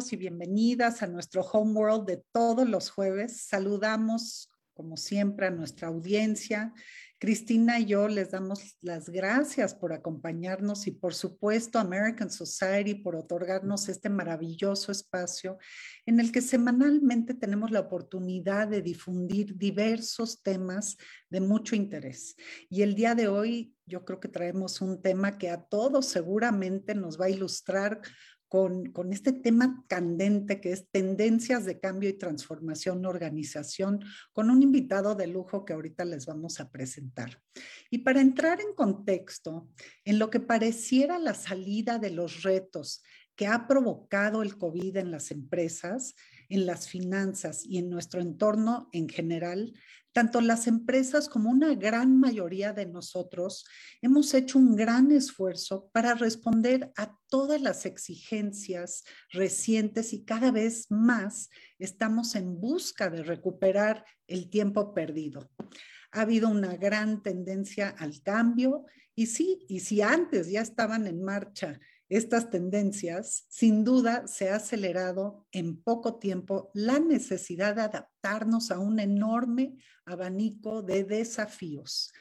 y bienvenidas a nuestro Homeworld de todos los jueves. Saludamos, como siempre, a nuestra audiencia. Cristina y yo les damos las gracias por acompañarnos y, por supuesto, American Society por otorgarnos este maravilloso espacio en el que semanalmente tenemos la oportunidad de difundir diversos temas de mucho interés. Y el día de hoy yo creo que traemos un tema que a todos seguramente nos va a ilustrar con, este tema candente que es tendencias de cambio y transformación organización, con un invitado de lujo que ahorita les vamos a presentar. Y para entrar en contexto, en lo que pareciera la salida de los retos que ha provocado el COVID en las empresas, en las finanzas y en nuestro entorno en general, tanto las empresas como una gran mayoría de nosotros hemos hecho un gran esfuerzo para responder a todas las exigencias recientes y cada vez más estamos en busca de recuperar el tiempo perdido. Ha habido una gran tendencia al cambio y sí, y si antes ya estaban en marcha estas tendencias, sin duda se ha acelerado en poco tiempo la necesidad de adaptarnos a un enorme abanico de desafíos.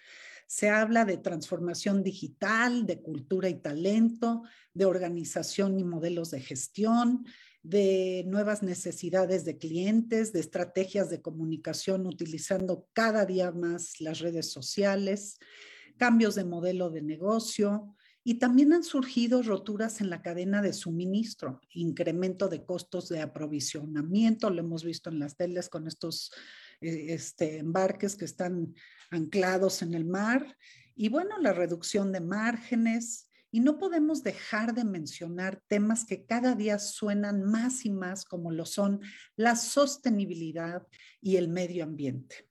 Se habla de transformación digital, de cultura y talento, de organización y modelos de gestión, de nuevas necesidades de clientes, de estrategias de comunicación utilizando cada día más las redes sociales, cambios de modelo de negocio, y también han surgido roturas en la cadena de suministro, incremento de costos de aprovisionamiento, lo hemos visto en las teles con estos eh, este, embarques que están anclados en el mar, y bueno, la reducción de márgenes. Y no podemos dejar de mencionar temas que cada día suenan más y más como lo son la sostenibilidad y el medio ambiente.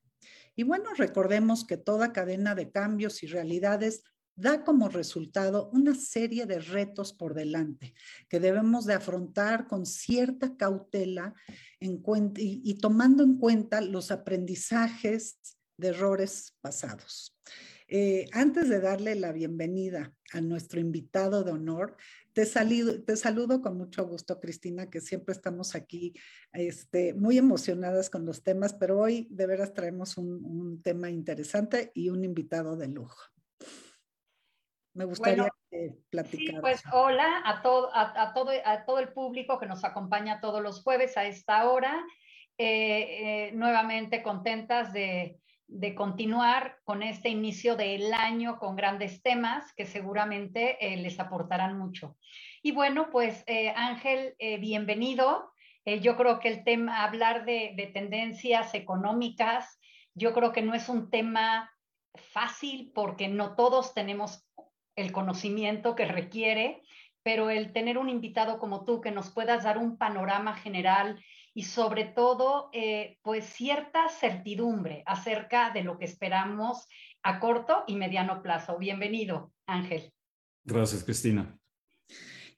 Y bueno, recordemos que toda cadena de cambios y realidades da como resultado una serie de retos por delante que debemos de afrontar con cierta cautela y, tomando en cuenta los aprendizajes de errores pasados. Eh, antes de darle la bienvenida a nuestro invitado de honor, te, te saludo con mucho gusto, Cristina, que siempre estamos aquí este, muy emocionadas con los temas, pero hoy de veras traemos un tema interesante y un invitado de lujo. Me gustaría platicar. Sí, pues hola a todo, a, todo, a todo el público que nos acompaña todos los jueves a esta hora. Eh, eh, nuevamente contentas de, de, continuar con este inicio del año con grandes temas que seguramente eh, les aportarán mucho. Y bueno, pues Ángel, bienvenido. yo creo que el tema, hablar de, de tendencias económicas, yo creo que no es un tema fácil porque no todos tenemos el conocimiento que requiere, pero el tener un invitado como tú que nos puedas dar un panorama general y sobre todo, eh, pues cierta certidumbre acerca de lo que esperamos a corto y mediano plazo. Bienvenido, Ángel. Gracias, Cristina.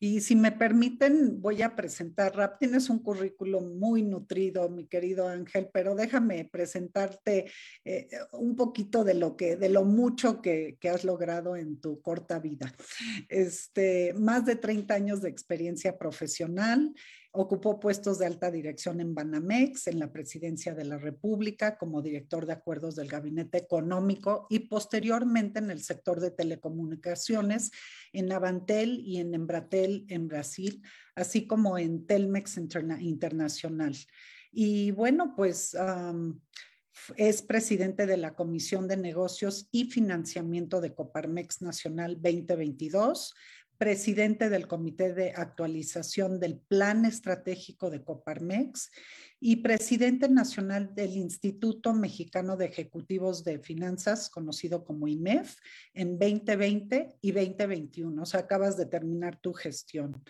Y si me permiten, voy a presentar, Rap, tienes un currículum muy nutrido, mi querido Ángel, pero déjame presentarte eh, un poquito de lo que, de lo mucho que, que, has logrado en tu corta vida. Este, más de 30 años de experiencia profesional, Ocupó puestos de alta dirección en Banamex, en la presidencia de la República, como director de acuerdos del Gabinete Económico y posteriormente en el sector de telecomunicaciones, en Avantel y en Embratel en Brasil, así como en Telmex Internacional. Y bueno, pues es presidente de la Comisión de Negocios y Financiamiento de Coparmex Nacional 2022 presidente del Comité de Actualización del Plan Estratégico de Coparmex y presidente nacional del Instituto Mexicano de Ejecutivos de Finanzas, conocido como IMEF, en 2020 y 2021. O sea, acabas de terminar tu gestión.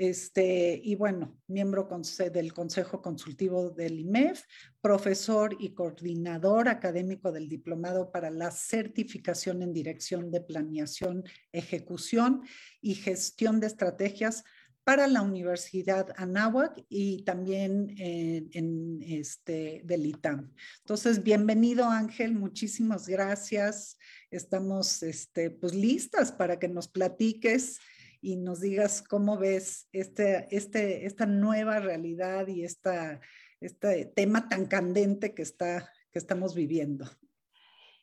Este, y bueno, miembro del Consejo Consultivo del IMEF, profesor y coordinador académico del Diplomado para la Certificación en Dirección de Planeación, Ejecución y Gestión de Estrategias para la Universidad Anáhuac y también en, este, del ITAM. Entonces, bienvenido Ángel, muchísimas gracias. Estamos este, pues, listas para que nos platiques y nos digas cómo ves este, este, esta nueva realidad y esta, este tema tan candente que, está, que estamos viviendo.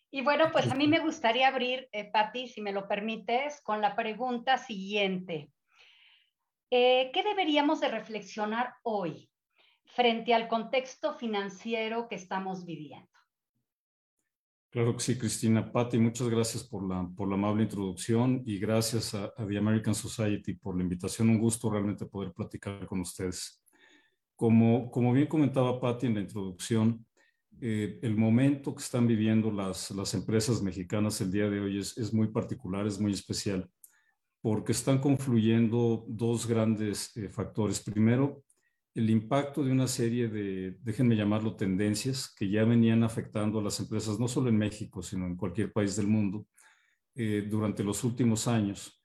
Y bueno, pues a mí me gustaría abrir, eh, Patti, si me lo permites, con la pregunta siguiente. Eh, ¿Qué deberíamos de reflexionar hoy frente al contexto financiero que estamos viviendo? Claro que sí, Cristina. Patti, muchas gracias por la, por la amable introducción y gracias a, The American Society por la invitación. Un gusto realmente poder platicar con ustedes. Como, como bien comentaba Patti en la introducción, eh, el momento que están viviendo las, las empresas mexicanas el día de hoy es, es, muy particular, es muy especial, porque están confluyendo dos grandes eh, factores. Primero, el impacto de una serie de, déjenme llamarlo, tendencias que ya venían afectando a las empresas, no solo en México, sino en cualquier país del mundo, eh, durante los últimos años,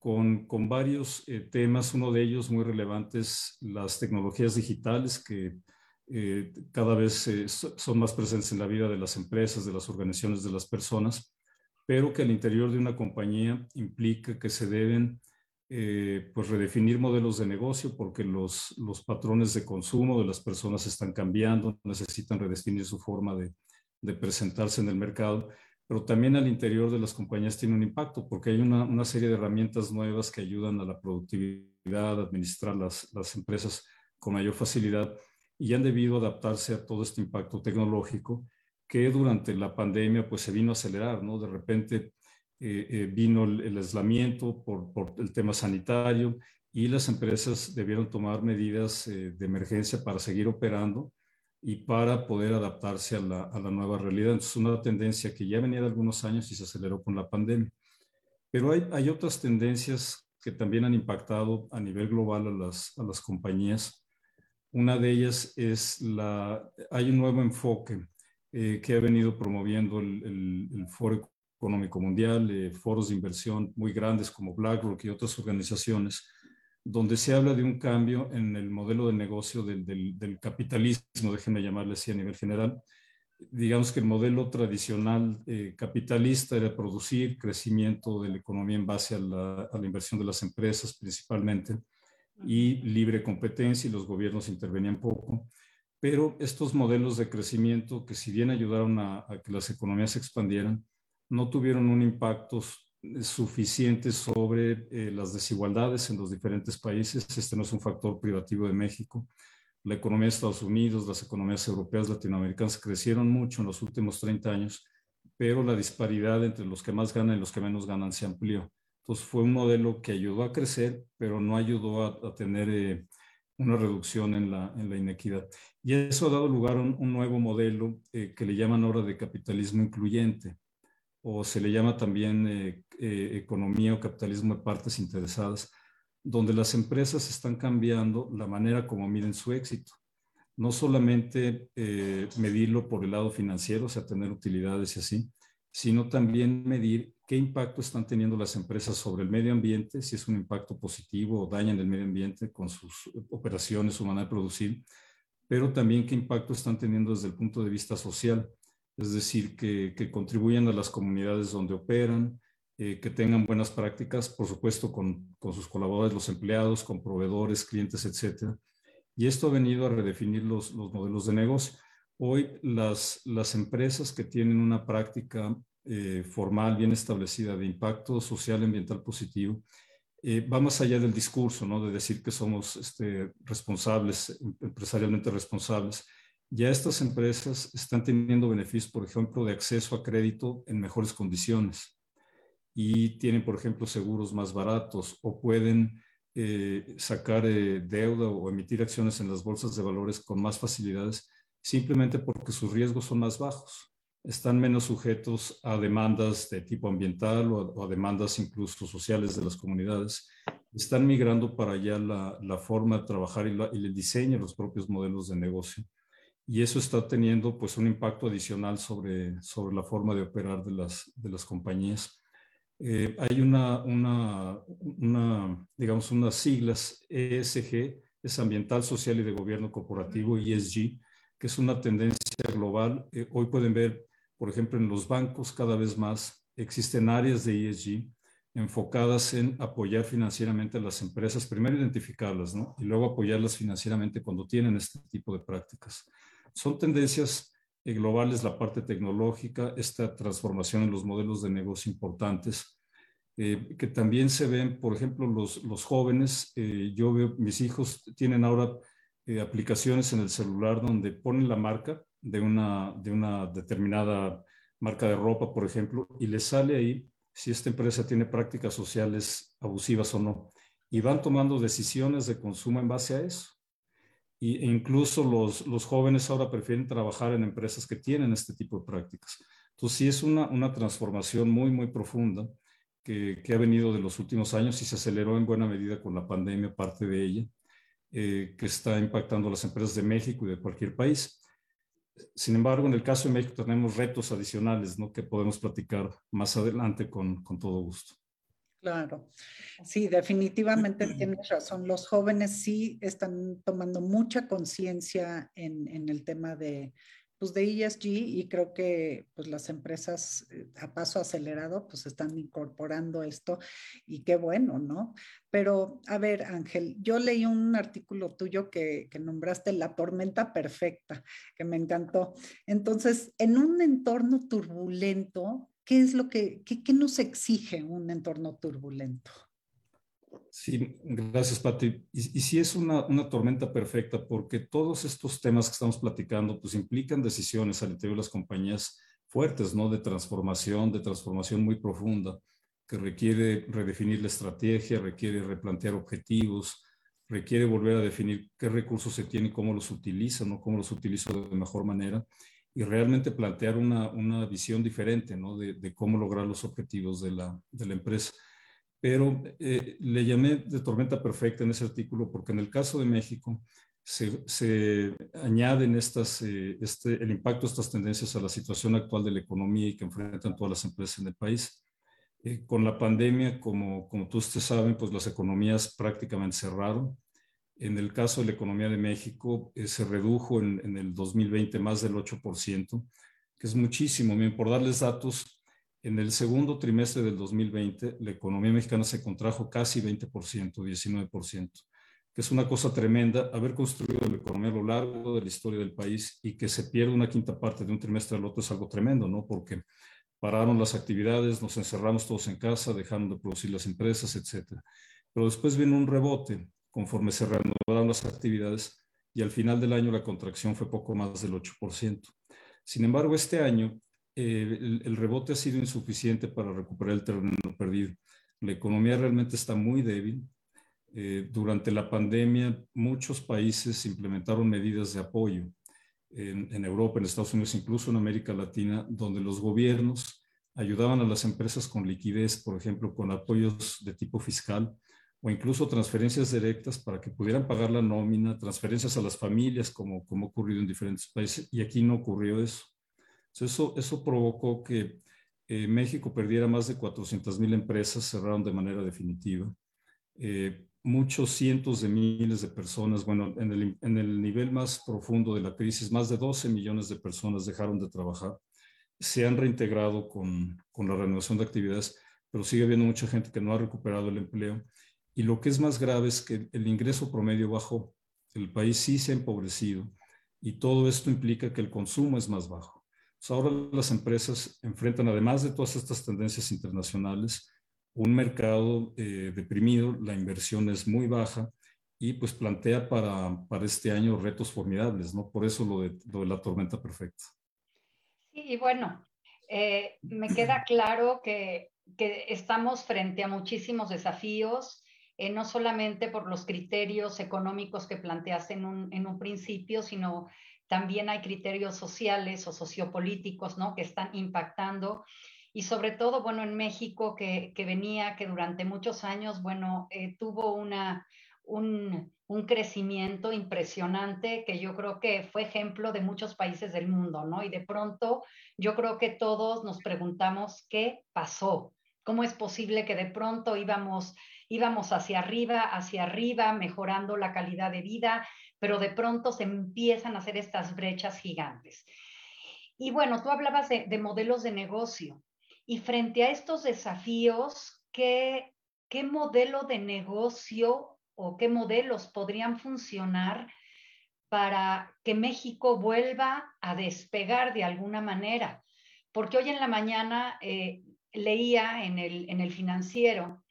con, con varios eh, temas. Uno de ellos muy relevante es las tecnologías digitales que eh, cada vez son más presentes en la vida de las empresas, de las organizaciones, de las personas, pero que al interior de una compañía implica que se deben eh, pues redefinir modelos de negocio porque los, los patrones de consumo de las personas están cambiando, necesitan redefinir su forma de, de presentarse en el mercado, pero también al interior de las compañías tiene un impacto porque hay una, una serie de herramientas nuevas que ayudan a la productividad, a administrar las, las empresas con mayor facilidad y han debido adaptarse a todo este impacto tecnológico que durante la pandemia pues se vino a acelerar, ¿no? De repente eh, eh, vino el, aislamiento por, por, el tema sanitario y las empresas debieron tomar medidas eh, de emergencia para seguir operando y para poder adaptarse a la, a la nueva realidad. Entonces, una tendencia que ya venía de algunos años y se aceleró con la pandemia. Pero hay, hay otras tendencias que también han impactado a nivel global a las, a las compañías. Una de ellas es la, hay un nuevo enfoque que ha venido promoviendo el, el, el Foro Económico Mundial, eh, foros de inversión muy grandes como BlackRock y otras organizaciones, donde se habla de un cambio en el modelo de negocio del, del, capitalismo, déjenme llamarle así a nivel general. Digamos que el modelo tradicional eh, capitalista era producir crecimiento de la economía en base a la, a la inversión de las empresas principalmente y libre competencia y los gobiernos intervenían poco pero estos modelos de crecimiento que si bien ayudaron a, a, que las economías se expandieran, no tuvieron un impacto suficiente sobre eh, las desigualdades en los diferentes países. Este no es un factor privativo de México. La economía de Estados Unidos, las economías europeas, latinoamericanas crecieron mucho en los últimos 30 años, pero la disparidad entre los que más ganan y los que menos ganan se amplió. Entonces fue un modelo que ayudó a crecer, pero no ayudó a, tener eh, una reducción en la, inequidad. Y eso ha dado lugar a un, un nuevo modelo eh, que le llaman ahora de capitalismo incluyente o se le llama también eh, eh, economía o capitalismo de partes interesadas, donde las empresas están cambiando la manera como miden su éxito. No solamente eh, medirlo por el lado financiero, o sea, tener utilidades y así, sino también medir qué impacto están teniendo las empresas sobre el medio ambiente, si es un impacto positivo o dañan el medio ambiente con sus operaciones, su manera de producir, pero también qué impacto están teniendo desde el punto de vista social es decir, que, que contribuyan a las comunidades donde operan, eh, que tengan buenas prácticas, por supuesto, con, sus colaboradores, los empleados, con proveedores, clientes, etcétera. Y esto ha venido a redefinir los, los modelos de negocio. Hoy las, empresas que tienen una práctica eh, formal, bien establecida de impacto social ambiental positivo, eh, va más allá del discurso, ¿no? De decir que somos este, responsables, empresarialmente responsables, ya estas empresas están teniendo beneficios, por ejemplo, de acceso a crédito en mejores condiciones y tienen, por ejemplo, seguros más baratos o pueden eh, sacar eh, deuda o emitir acciones en las bolsas de valores con más facilidades simplemente porque sus riesgos son más bajos. Están menos sujetos a demandas de tipo ambiental o a, demandas incluso sociales de las comunidades. Están migrando para allá la, forma de trabajar y, y el diseño de los propios modelos de negocio y eso está teniendo pues un impacto adicional sobre, sobre la forma de operar de las, de las compañías. Eh, hay una, una, una, digamos, unas siglas ESG, es Ambiental, Social y de Gobierno Corporativo, ESG, que es una tendencia global. Eh, hoy pueden ver, por ejemplo, en los bancos cada vez más existen áreas de ESG, enfocadas en apoyar financieramente a las empresas, primero identificarlas, ¿no? Y luego apoyarlas financieramente cuando tienen este tipo de prácticas. Son tendencias eh, globales, la parte tecnológica, esta transformación en los modelos de negocio importantes, eh, que también se ven, por ejemplo, los, los jóvenes, eh, yo veo, mis hijos tienen ahora aplicaciones en el celular donde ponen la marca de una, de una determinada marca de ropa, por ejemplo, y les sale ahí si esta empresa tiene prácticas sociales abusivas o no. Y van tomando decisiones de consumo en base a eso. Y, e incluso los, los jóvenes ahora prefieren trabajar en empresas que tienen este tipo de prácticas. Entonces sí es una, una transformación muy, muy profunda que, que, ha venido de los últimos años y se aceleró en buena medida con la pandemia, parte de ella, eh, que está impactando a las empresas de México y de cualquier país. Sin embargo, en el caso de México tenemos retos adicionales ¿no? que podemos platicar más adelante con, con todo gusto. Claro, sí, definitivamente tienes razón. Los jóvenes sí están tomando mucha conciencia en, el tema de, pues de ESG y creo que pues las empresas eh, a paso acelerado pues están incorporando esto y qué bueno, ¿no? Pero a ver, Ángel, yo leí un artículo tuyo que nombraste La tormenta perfecta, que me encantó. Entonces, en un entorno turbulento, ¿qué es lo que, qué, qué nos exige un entorno turbulento? Sí, gracias, Pati. Y, y sí es una, una, tormenta perfecta porque todos estos temas que estamos platicando pues implican decisiones al interior de las compañías fuertes, ¿no? De transformación, de transformación muy profunda, que requiere redefinir la estrategia, requiere replantear objetivos, requiere volver a definir qué recursos se tienen, cómo los utilizan, ¿no? Cómo los utilizo de mejor manera y realmente plantear una, una visión diferente, ¿no? De, de, cómo lograr los objetivos de la, de la empresa pero eh, le llamé de tormenta perfecta en ese artículo porque en el caso de México se, se añaden estas, eh, este, el impacto de estas tendencias a la situación actual de la economía y que enfrentan todas las empresas en el país. Eh, con la pandemia, como, como todos ustedes saben, pues las economías prácticamente cerraron. En el caso de la economía de México, eh, se redujo en, en, el 2020 más del 8%, que es muchísimo. Bien, por darles datos, en el segundo trimestre del 2020, la economía mexicana se contrajo casi 20%, 19%, que es una cosa tremenda haber construido la economía a lo largo de la historia del país y que se pierda una quinta parte de un trimestre al otro es algo tremendo, ¿no? Porque pararon las actividades, nos encerramos todos en casa, dejando de producir las empresas, etc. Pero después vino un rebote conforme se reanudaron las actividades y al final del año la contracción fue poco más del 8%. Sin embargo, este año eh, el, el, rebote ha sido insuficiente para recuperar el terreno perdido. La economía realmente está muy débil. Eh, durante la pandemia, muchos países implementaron medidas de apoyo en, en, Europa, en Estados Unidos, incluso en América Latina, donde los gobiernos ayudaban a las empresas con liquidez, por ejemplo, con apoyos de tipo fiscal o incluso transferencias directas para que pudieran pagar la nómina, transferencias a las familias, como, como ha ocurrido en diferentes países, y aquí no ocurrió eso. Eso, eso provocó que eh, México perdiera más de 400 mil empresas, cerraron de manera definitiva. Eh, muchos cientos de miles de personas, bueno, en el, en el, nivel más profundo de la crisis, más de 12 millones de personas dejaron de trabajar. Se han reintegrado con, con la renovación de actividades, pero sigue habiendo mucha gente que no ha recuperado el empleo. Y lo que es más grave es que el ingreso promedio bajó. El país sí se ha empobrecido y todo esto implica que el consumo es más bajo. Ahora las empresas enfrentan, además de todas estas tendencias internacionales, un mercado eh, deprimido, la inversión es muy baja y pues plantea para, para este año retos formidables, ¿no? Por eso lo de, lo de la tormenta perfecta. Sí, y bueno, eh, me queda claro que, que, estamos frente a muchísimos desafíos, eh, no solamente por los criterios económicos que planteaste en un, principio, sino también hay criterios sociales o sociopolíticos, ¿no? Que están impactando. Y sobre todo, bueno, en México, que, que venía, que durante muchos años, bueno, eh, tuvo una, un, un, crecimiento impresionante que yo creo que fue ejemplo de muchos países del mundo, ¿no? Y de pronto yo creo que todos nos preguntamos qué pasó, cómo es posible que de pronto íbamos, íbamos hacia arriba, hacia arriba, mejorando la calidad de vida, pero de pronto se empiezan a hacer estas brechas gigantes. Y bueno, tú hablabas de, de modelos de negocio y frente a estos desafíos qué, qué modelo de negocio o qué modelos podrían funcionar para que México vuelva a despegar de alguna manera. Porque hoy en la mañana eh, leía en el, en el financiero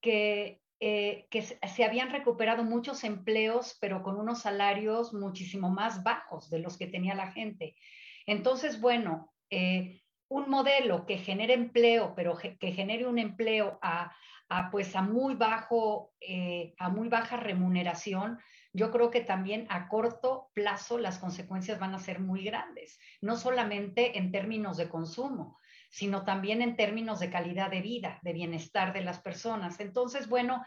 que, eh, se habían recuperado muchos empleos, pero con unos salarios muchísimo más bajos de los que tenía la gente. Entonces, bueno, eh, un modelo que genere empleo, pero que genere un empleo a, a pues a muy bajo, eh, a muy baja remuneración, yo creo que también a corto plazo las consecuencias van a ser muy grandes, no solamente en términos de consumo, sino también en términos de calidad de vida, de bienestar de las personas. Entonces, bueno,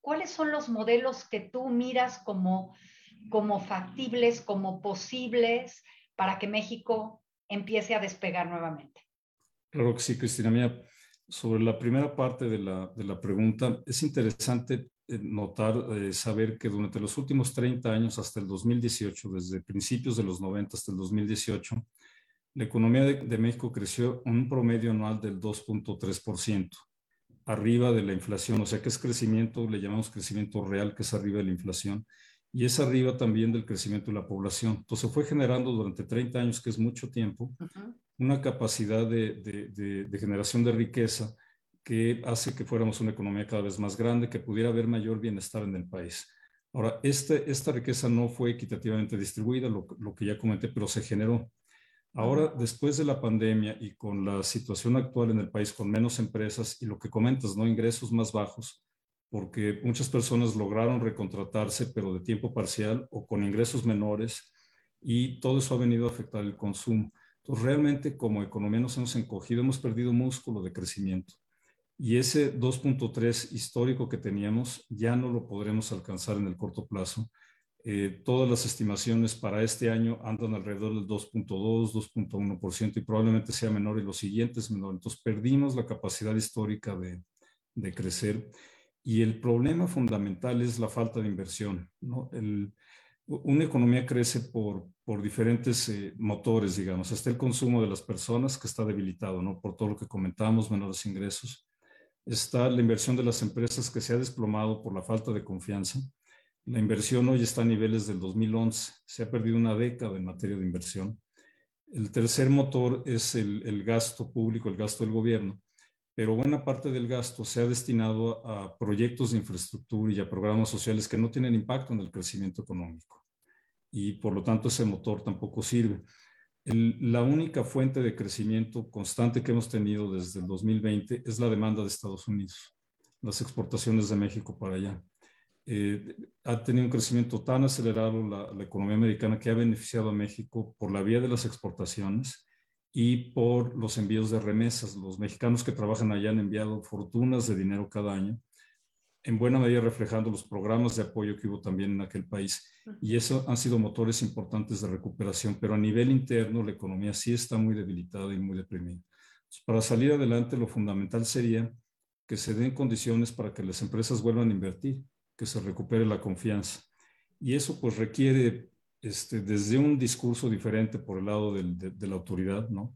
¿cuáles son los modelos que tú miras como, como factibles, como posibles para que México empiece a despegar nuevamente? Claro que sí, Cristina. Mía, sobre la primera parte de la, de la pregunta, es interesante eh, notar, eh, saber que durante los últimos 30 años, hasta el 2018, desde principios de los 90 hasta el 2018, la economía de, México creció un promedio anual del 2.3%, arriba de la inflación, o sea que es crecimiento, le llamamos crecimiento real, que es arriba de la inflación, y es arriba también del crecimiento de la población. Entonces fue generando durante 30 años, que es mucho tiempo, una capacidad de, de, generación de riqueza que hace que fuéramos una economía cada vez más grande, que pudiera haber mayor bienestar en el país. Ahora, este, esta riqueza no fue equitativamente distribuida, lo, lo que ya comenté, pero se generó. Ahora, después de la pandemia y con la situación actual en el país, con menos empresas y lo que comentas, ¿no? Ingresos más bajos, porque muchas personas lograron recontratarse, pero de tiempo parcial o con ingresos menores, y todo eso ha venido a afectar el consumo. Entonces, realmente como economía nos hemos encogido, hemos perdido músculo de crecimiento. Y ese 2.3 histórico que teníamos ya no lo podremos alcanzar en el corto plazo eh, todas las estimaciones para este año andan alrededor del 2.2, 2.1% y probablemente sea menor y los siguientes menor. Entonces perdimos la capacidad histórica de, de crecer y el problema fundamental es la falta de inversión. ¿no? El, una economía crece por, por diferentes eh, motores, digamos. Está el consumo de las personas que está debilitado, ¿no? Por todo lo que comentamos, menores ingresos. Está la inversión de las empresas que se ha desplomado por la falta de confianza la inversión hoy está a niveles del 2011. Se ha perdido una década en materia de inversión. El tercer motor es el, gasto público, el gasto del gobierno, pero buena parte del gasto se ha destinado a, proyectos de infraestructura y a programas sociales que no tienen impacto en el crecimiento económico. Y por lo tanto ese motor tampoco sirve. la única fuente de crecimiento constante que hemos tenido desde el 2020 es la demanda de Estados Unidos, las exportaciones de México para allá. Eh, ha tenido un crecimiento tan acelerado la, economía americana que ha beneficiado a México por la vía de las exportaciones y por los envíos de remesas. Los mexicanos que trabajan allá han enviado fortunas de dinero cada año, en buena medida reflejando los programas de apoyo que hubo también en aquel país. Y eso han sido motores importantes de recuperación, pero a nivel interno la economía sí está muy debilitada y muy deprimida. para salir adelante, lo fundamental sería que se den condiciones para que las empresas vuelvan a invertir que se recupere la confianza. Y eso pues requiere este, desde un discurso diferente por el lado de, la autoridad, ¿no?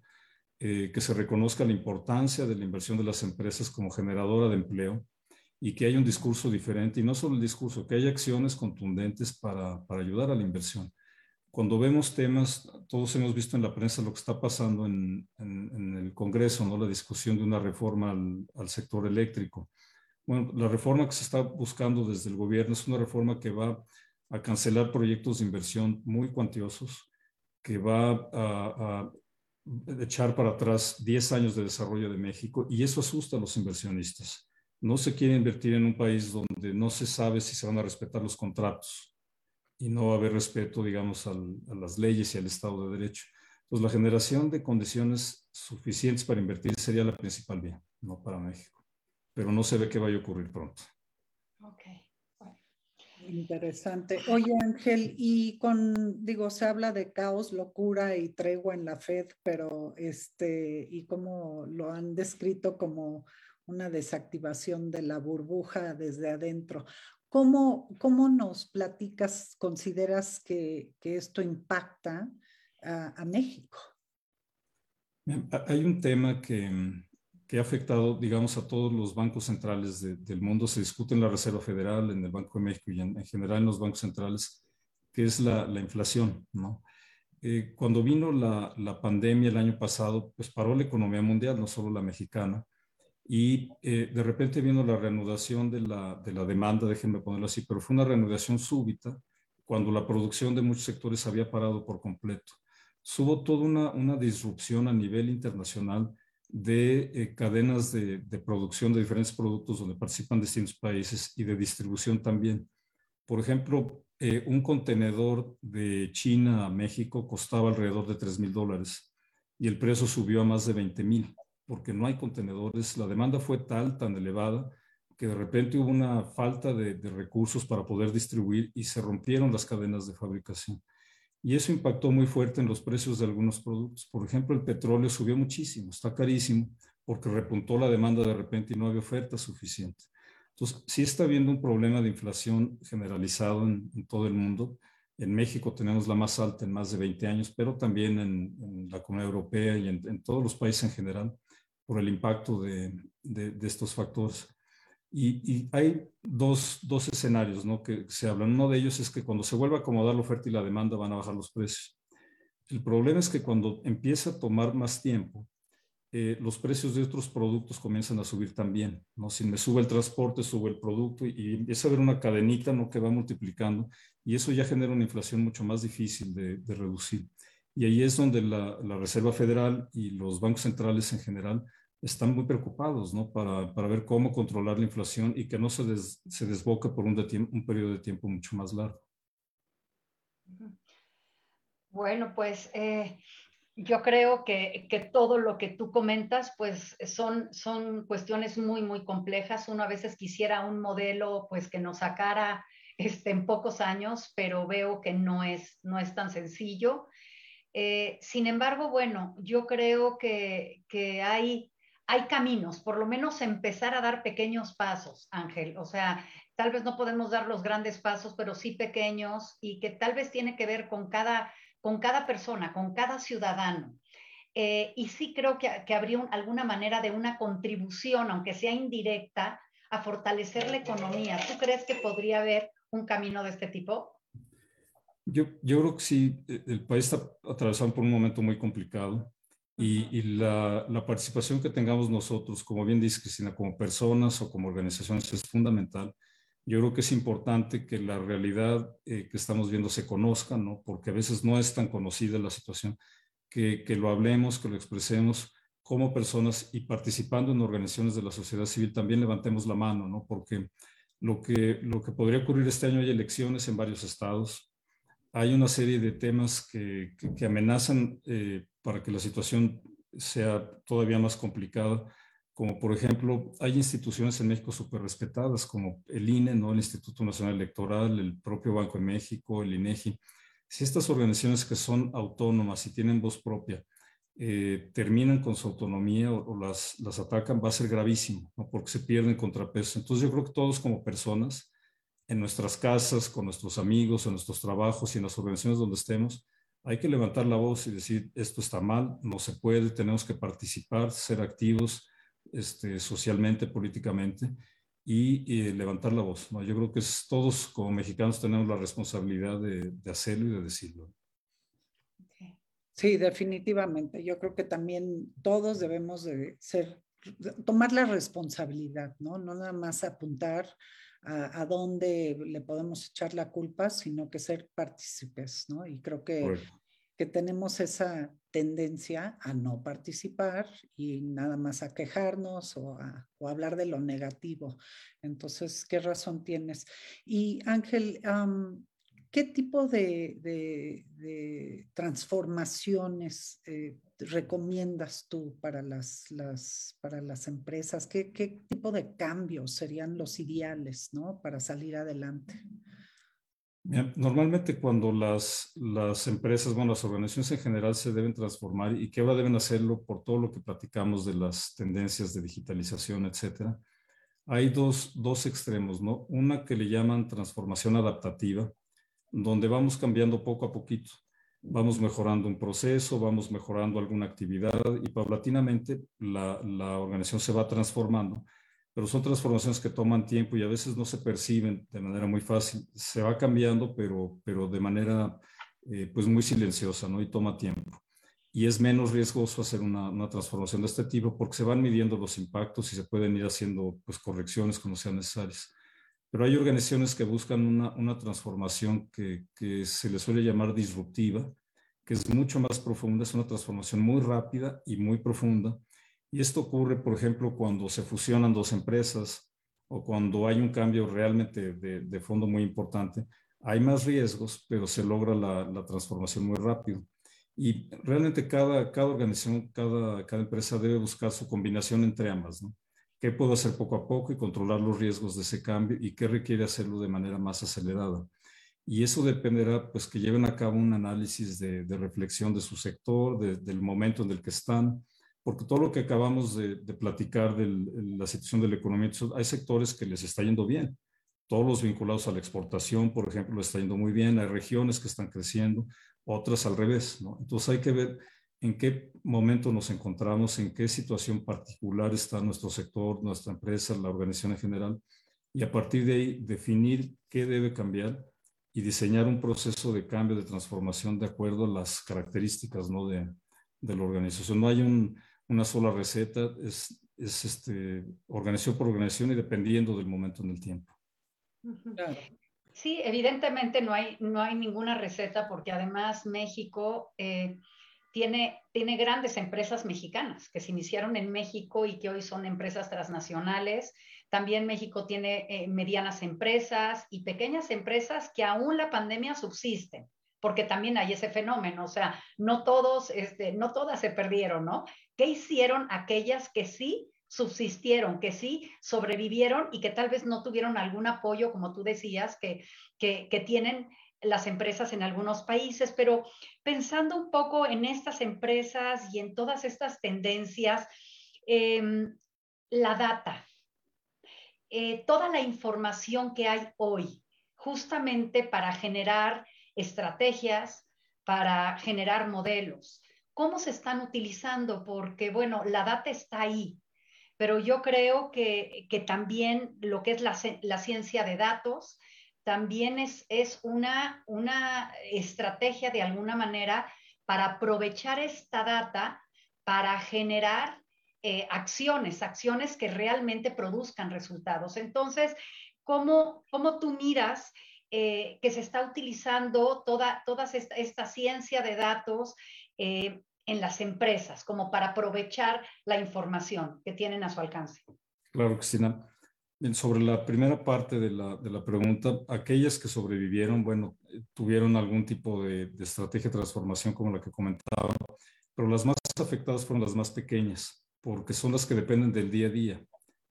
Eh, que se reconozca la importancia de la inversión de las empresas como generadora de empleo y que haya un discurso diferente, y no solo el discurso, que haya acciones contundentes para, para ayudar a la inversión. Cuando vemos temas, todos hemos visto en la prensa lo que está pasando en, en, el Congreso, ¿no? la discusión de una reforma al, al sector eléctrico bueno, la reforma que se está buscando desde el gobierno es una reforma que va a cancelar proyectos de inversión muy cuantiosos, que va a, echar para atrás 10 años de desarrollo de México y eso asusta a los inversionistas. No se quiere invertir en un país donde no se sabe si se van a respetar los contratos y no va a haber respeto, digamos, a las leyes y al Estado de Derecho. Pues la generación de condiciones suficientes para invertir sería la principal vía, no para México pero no se ve que vaya a ocurrir pronto. Ok. Interesante. Oye, Ángel, y con, digo, se habla de caos, locura y tregua en la Fed, pero este, y cómo lo han descrito como una desactivación de la burbuja desde adentro. ¿Cómo, cómo nos platicas, consideras que, que esto impacta a, a México? Hay un tema que, que ha afectado, digamos, a todos los bancos centrales del mundo. Se discute en la Reserva Federal, en el Banco de México y en, general en los bancos centrales, que es la, inflación, ¿no? Eh, cuando vino la, pandemia el año pasado, pues paró la economía mundial, no solo la mexicana, y eh, de repente vino la reanudación de la, de la demanda, déjenme ponerlo así, pero fue una reanudación súbita cuando la producción de muchos sectores había parado por completo. Hubo toda una disrupción a nivel internacional de eh, cadenas de, producción de diferentes productos donde participan distintos países y de distribución también. Por ejemplo, eh, un contenedor de China a México costaba alrededor de 3 mil dólares y el precio subió a más de 20 mil porque no hay contenedores. La demanda fue tal, tan elevada, que de repente hubo una falta de recursos para poder distribuir y se rompieron las cadenas de fabricación. Y eso impactó muy fuerte en los precios de algunos productos. Por ejemplo, el petróleo subió muchísimo, está carísimo, porque repuntó la demanda de repente y no había oferta suficiente. Entonces, sí está habiendo un problema de inflación generalizado en, todo el mundo. En México tenemos la más alta en más de 20 años, pero también en, la Comunidad Europea y en, todos los países en general por el impacto de, de estos factores. Y, hay dos, dos, escenarios ¿no? que se hablan. Uno de ellos es que cuando se vuelva a acomodar la oferta y la demanda van a bajar los precios. El problema es que cuando empieza a tomar más tiempo, eh, los precios de otros productos comienzan a subir también. ¿no? Si me sube el transporte, sube el producto y, empieza a haber una cadenita ¿no? que va multiplicando y eso ya genera una inflación mucho más difícil de, reducir. Y ahí es donde la Reserva Federal y los bancos centrales en general están muy preocupados ¿no? para, para, ver cómo controlar la inflación y que no se, se desboque por un, de un periodo de tiempo mucho más largo. Bueno, pues eh, yo creo que, que, todo lo que tú comentas, pues son, son cuestiones muy, muy complejas. Uno a veces quisiera un modelo pues que nos sacara este, en pocos años, pero veo que no es, no es tan sencillo. Eh, sin embargo, bueno, yo creo que, que hay hay caminos, por lo menos empezar a dar pequeños pasos, Ángel. O sea, tal vez no podemos dar los grandes pasos, pero sí pequeños y que tal vez tiene que ver con cada, con cada persona, con cada ciudadano. Eh, y sí creo que, habría alguna manera de una contribución, aunque sea indirecta, a fortalecer la economía. ¿Tú crees que podría haber un camino de este tipo? Yo, yo creo que sí, el país está atravesando por un momento muy complicado y, la, participación que tengamos nosotros, como bien dice Cristina, como personas o como organizaciones es fundamental. Yo creo que es importante que la realidad eh, que estamos viendo se conozca, ¿no? porque a veces no es tan conocida la situación, que, que lo hablemos, que lo expresemos como personas y participando en organizaciones de la sociedad civil también levantemos la mano, ¿no? porque lo que, lo que podría ocurrir este año hay elecciones en varios estados, hay una serie de temas que, que, amenazan eh, para que la situación sea todavía más complicada, como por ejemplo, hay instituciones en México súper respetadas, como el INE, ¿no? el Instituto Nacional Electoral, el propio Banco de México, el INEGI. Si estas organizaciones que son autónomas y tienen voz propia eh, terminan con su autonomía o, las, las, atacan, va a ser gravísimo, ¿no? porque se pierden contrapesos. Entonces yo creo que todos como personas en nuestras casas, con nuestros amigos, en nuestros trabajos y en las organizaciones donde estemos, hay que levantar la voz y decir, esto está mal, no se puede, tenemos que participar, ser activos este, socialmente, políticamente y, levantar la voz. ¿no? Yo creo que todos como mexicanos tenemos la responsabilidad de, de hacerlo y de decirlo. Sí, definitivamente. Yo creo que también todos debemos de ser, tomar la responsabilidad, ¿no? No nada más apuntar a, dónde le podemos echar la culpa, sino que ser partícipes, ¿no? Y creo que, que tenemos esa tendencia a no participar y nada más a quejarnos o a o hablar de lo negativo. Entonces, ¿qué razón tienes? Y Ángel, ¿Qué tipo de, transformaciones eh, recomiendas tú para las, para las empresas? ¿Qué, tipo de cambios serían los ideales ¿no? para salir adelante? Normalmente cuando las, las empresas, bueno, las organizaciones en general se deben transformar y que ahora deben hacerlo por todo lo que platicamos de las tendencias de digitalización, etcétera, hay dos, dos extremos, ¿no? Una que le llaman transformación adaptativa, donde vamos cambiando poco a poquito. Vamos mejorando un proceso, vamos mejorando alguna actividad y paulatinamente la, la, organización se va transformando, pero son transformaciones que toman tiempo y a veces no se perciben de manera muy fácil. Se va cambiando, pero, pero de manera eh, pues muy silenciosa, ¿no? Y toma tiempo. Y es menos riesgoso hacer una, una, transformación de este tipo porque se van midiendo los impactos y se pueden ir haciendo pues correcciones cuando sean necesarias. Pero hay organizaciones que buscan una, una transformación que, se le suele llamar disruptiva, que es mucho más profunda, es una transformación muy rápida y muy profunda. Y esto ocurre, por ejemplo, cuando se fusionan dos empresas o cuando hay un cambio realmente de, de fondo muy importante. Hay más riesgos, pero se logra la, la transformación muy rápido. Y realmente cada, cada organización, cada, cada empresa debe buscar su combinación entre ambas, ¿no? Qué puedo hacer poco a poco y controlar los riesgos de ese cambio y qué requiere hacerlo de manera más acelerada. Y eso dependerá, pues, que lleven a cabo un análisis de, reflexión de su sector, del momento en el que están, porque todo lo que acabamos de, platicar de la situación de la economía, hay sectores que les está yendo bien. Todos los vinculados a la exportación, por ejemplo, les está yendo muy bien. Hay regiones que están creciendo, otras al revés, ¿no? Entonces hay que ver en qué momento nos encontramos, en qué situación particular está nuestro sector, nuestra empresa, la organización en general, y a partir de ahí definir qué debe cambiar y diseñar un proceso de cambio, de transformación de acuerdo a las características ¿no? de, de la organización. No hay un, una sola receta, es, es este, organización por organización y dependiendo del momento en el tiempo. Sí, evidentemente no hay, no hay ninguna receta porque además México... Eh, tiene, grandes empresas mexicanas que se iniciaron en México y que hoy son empresas transnacionales. También México tiene eh, medianas empresas y pequeñas empresas que aún la pandemia subsisten, porque también hay ese fenómeno, o sea, este, no todas se perdieron, ¿no? ¿Qué hicieron aquellas que sí subsistieron, que sí sobrevivieron y que tal vez no tuvieron algún apoyo, como tú decías, que tienen las empresas en algunos países, pero pensando un poco en estas empresas y en todas estas tendencias, em, la data, eh, toda la información que hay hoy, justamente para generar estrategias, para generar modelos. ¿Cómo se están utilizando? Porque, bueno, la data está ahí, pero yo creo que, también lo que es la, la ciencia de datos, también es, es una, una estrategia de alguna manera para aprovechar esta data para generar eh, acciones, acciones que realmente produzcan resultados. Entonces, ¿cómo, cómo tú miras eh, que se está utilizando toda, toda esta, ciencia de datos eh, en las empresas como para aprovechar la información que tienen a su alcance? Claro, Cristina sobre la primera parte de la, de la, pregunta, aquellas que sobrevivieron, bueno, tuvieron algún tipo de, estrategia de transformación como la que comentaba, pero las más afectadas fueron las más pequeñas, porque son las que dependen del día a día.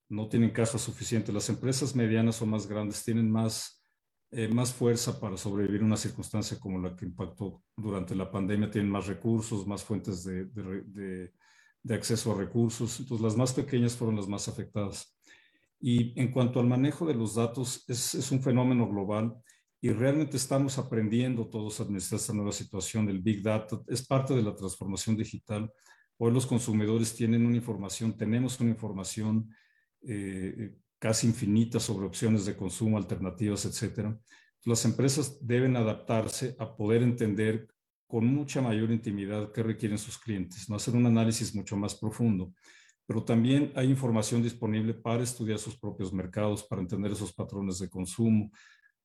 No tienen caja suficiente. Las empresas medianas o más grandes tienen más, eh, más fuerza para sobrevivir una circunstancia como la que impactó durante la pandemia. Tienen más recursos, más fuentes de, de acceso a recursos. Entonces, las más pequeñas fueron las más afectadas. Y en cuanto al manejo de los datos, es, es un fenómeno global y realmente estamos aprendiendo todos a administrar esta nueva situación. El Big Data es parte de la transformación digital. Hoy los consumidores tienen una información, tenemos una información eh, casi infinita sobre opciones de consumo, alternativas, etcétera. Las empresas deben adaptarse a poder entender con mucha mayor intimidad qué requieren sus clientes, no hacer un análisis mucho más profundo pero también hay información disponible para estudiar sus propios mercados, para entender esos patrones de consumo.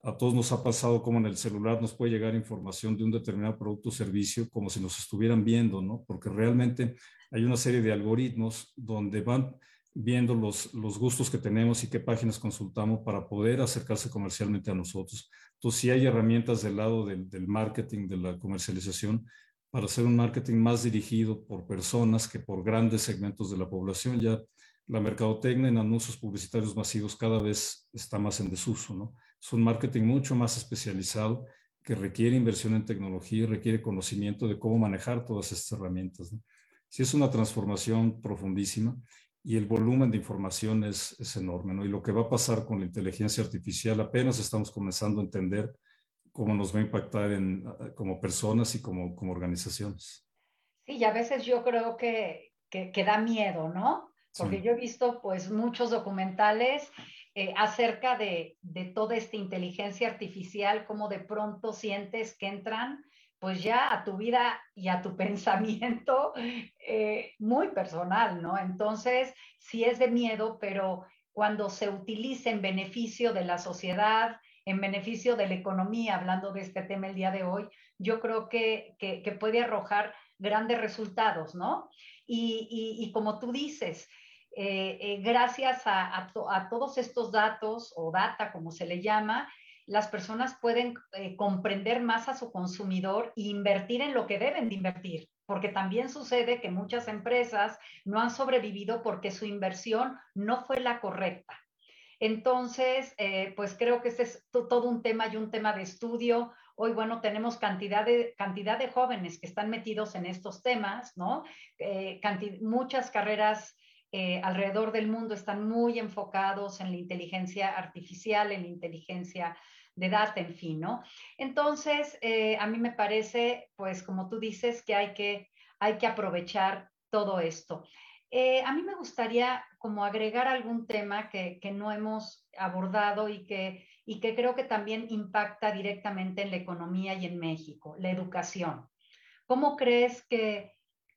A todos nos ha pasado como en el celular nos puede llegar información de un determinado producto o servicio como si nos estuvieran viendo, ¿no? Porque realmente hay una serie de algoritmos donde van viendo los, gustos que tenemos y qué páginas consultamos para poder acercarse comercialmente a nosotros. Entonces, si hay herramientas del lado del marketing, de la comercialización, para hacer un marketing más dirigido por personas que por grandes segmentos de la población. Ya la mercadotecnia en anuncios publicitarios masivos cada vez está más en desuso, ¿no? Es un marketing mucho más especializado que requiere inversión en tecnología y requiere conocimiento de cómo manejar todas estas herramientas. ¿no? Sí es una transformación profundísima y el volumen de información es, es enorme, ¿no? Y lo que va a pasar con la inteligencia artificial, apenas estamos comenzando a entender cómo nos va a impactar en, como personas y como, como organizaciones. Sí, y a veces yo creo que, que, que da miedo, ¿no? Porque yo he visto pues muchos documentales eh, acerca de, de, toda esta inteligencia artificial, cómo de pronto sientes que entran pues ya a tu vida y a tu pensamiento eh, muy personal, ¿no? Entonces, sí es de miedo, pero cuando se utiliza en beneficio de la sociedad, en beneficio de la economía, hablando de este tema el día de hoy, yo creo que, que, puede arrojar grandes resultados, ¿no? Y, y, y como tú dices, eh, eh, gracias a, a, a, todos estos datos o data, como se le llama, las personas pueden eh, comprender más a su consumidor e invertir en lo que deben de invertir, porque también sucede que muchas empresas no han sobrevivido porque su inversión no fue la correcta. Entonces, eh, pues creo que este es todo un tema y un tema de estudio. Hoy, bueno, tenemos cantidad de, cantidad de jóvenes que están metidos en estos temas, ¿no? Eh, muchas carreras eh, alrededor del mundo están muy enfocados en la inteligencia artificial, en la inteligencia de data, en fin, ¿no? Entonces, a mí me parece, pues como tú dices, que hay que, hay que aprovechar todo esto. Eh, a mí me gustaría como agregar algún tema que, que no hemos abordado y que, y que creo que también impacta directamente en la economía y en México, la educación. ¿Cómo crees que,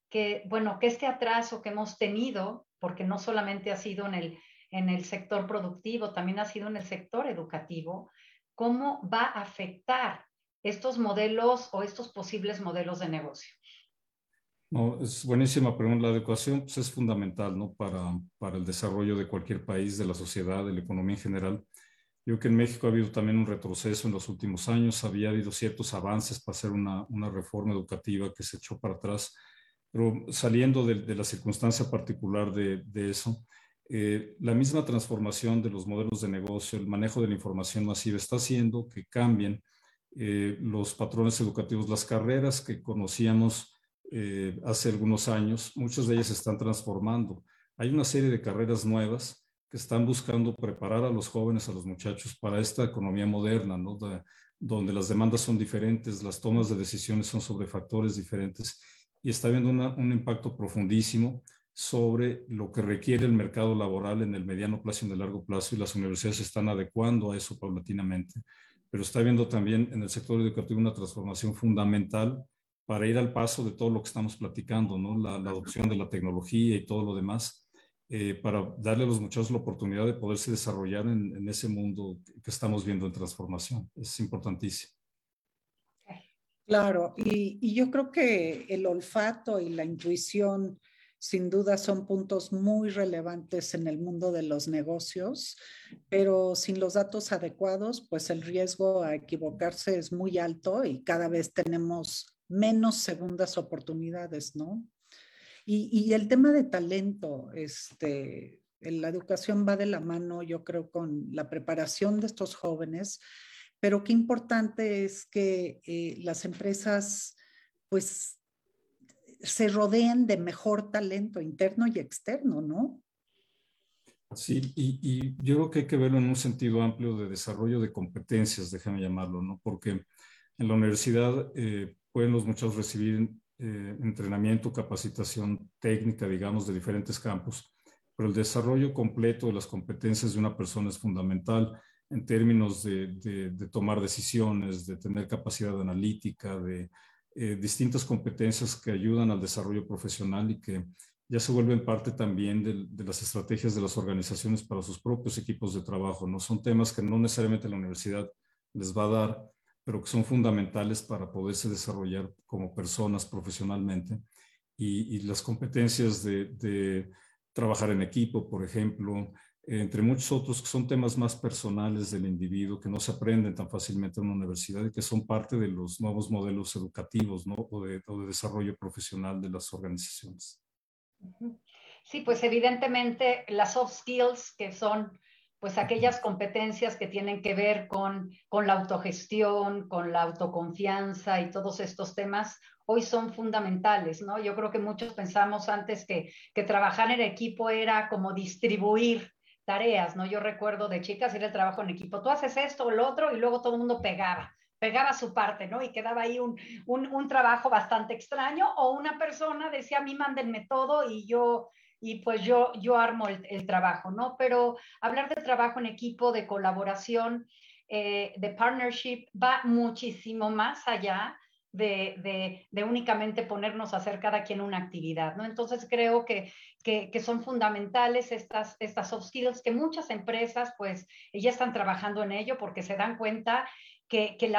que, bueno, que este atraso que hemos tenido, porque no solamente ha sido en el, en el sector productivo, también ha sido en el sector educativo, cómo va a afectar estos modelos o estos posibles modelos de negocio. No, es buenísima pregunta. La educación pues, es fundamental ¿no? para, para el desarrollo de cualquier país, de la sociedad, de la economía en general. Yo creo que en México ha habido también un retroceso en los últimos años, había habido ciertos avances para hacer una, una reforma educativa que se echó para atrás, pero saliendo de, de la circunstancia particular de, de eso, eh, la misma transformación de los modelos de negocio, el manejo de la información masiva está haciendo que cambien eh, los patrones educativos, las carreras que conocíamos eh, hace algunos años, muchas de ellas se están transformando. Hay una serie de carreras nuevas que están buscando preparar a los jóvenes, a los muchachos para esta economía moderna, donde las demandas son diferentes, las tomas de decisiones son sobre factores diferentes y está habiendo un impacto profundísimo sobre lo que requiere el mercado laboral en el mediano plazo y en el largo plazo y las universidades están adecuando a eso paulatinamente. Pero está habiendo también en el sector educativo una transformación fundamental para ir al paso de todo lo que estamos platicando, ¿no? la, la adopción de la tecnología y todo lo demás, eh, para darle a los muchachos la oportunidad de poderse desarrollar en, en ese mundo que estamos viendo en transformación. Es importantísimo. Claro, y, y yo creo que el olfato y la intuición sin duda son puntos muy relevantes en el mundo de los negocios, pero sin los datos adecuados, pues el riesgo a equivocarse es muy alto y cada vez tenemos menos segundas oportunidades, ¿no? Y, el tema de talento, este, la educación va de la mano, yo creo, con la preparación de estos jóvenes, pero qué importante es que eh, las empresas, pues, se rodeen de mejor talento interno y externo, ¿no? Sí, y, y, yo creo que hay que verlo en un sentido amplio de desarrollo de competencias, déjame llamarlo, ¿no? Porque en la universidad eh, pueden los muchachos recibir eh, entrenamiento, capacitación técnica, digamos, de diferentes campos, pero el desarrollo completo de las competencias de una persona es fundamental en términos de, tomar decisiones, de tener capacidad analítica, de eh, distintas competencias que ayudan al desarrollo profesional y que ya se vuelven parte también de, las estrategias de las organizaciones para sus propios equipos de trabajo. No son temas que no necesariamente la universidad les va a dar, pero que son fundamentales para poderse desarrollar como personas profesionalmente. Y, y las competencias de, de, trabajar en equipo, por ejemplo, entre muchos otros que son temas más personales del individuo, que no se aprenden tan fácilmente en una universidad y que son parte de los nuevos modelos educativos ¿no? o, de, o de desarrollo profesional de las organizaciones. Sí, pues evidentemente las soft skills, que son pues aquellas competencias que tienen que ver con, con la autogestión, con la autoconfianza y todos estos temas, hoy son fundamentales, ¿no? Yo creo que muchos pensamos antes que, que trabajar en equipo era como distribuir tareas, ¿no? Yo recuerdo de chicas ir el trabajo en equipo, tú haces esto o lo otro y luego todo el mundo pegaba, pegaba su parte, ¿no? Y quedaba ahí un, un, trabajo bastante extraño, o una persona decía, a mí mándenme todo y yo, y pues yo, yo armo el, trabajo, ¿no? Pero hablar de trabajo en equipo, de colaboración, eh, de partnership, va muchísimo más allá de, únicamente ponernos a hacer cada quien una actividad, ¿no? Entonces creo que, que, son fundamentales estas, estas soft skills que muchas empresas pues ya están trabajando en ello porque se dan cuenta que, que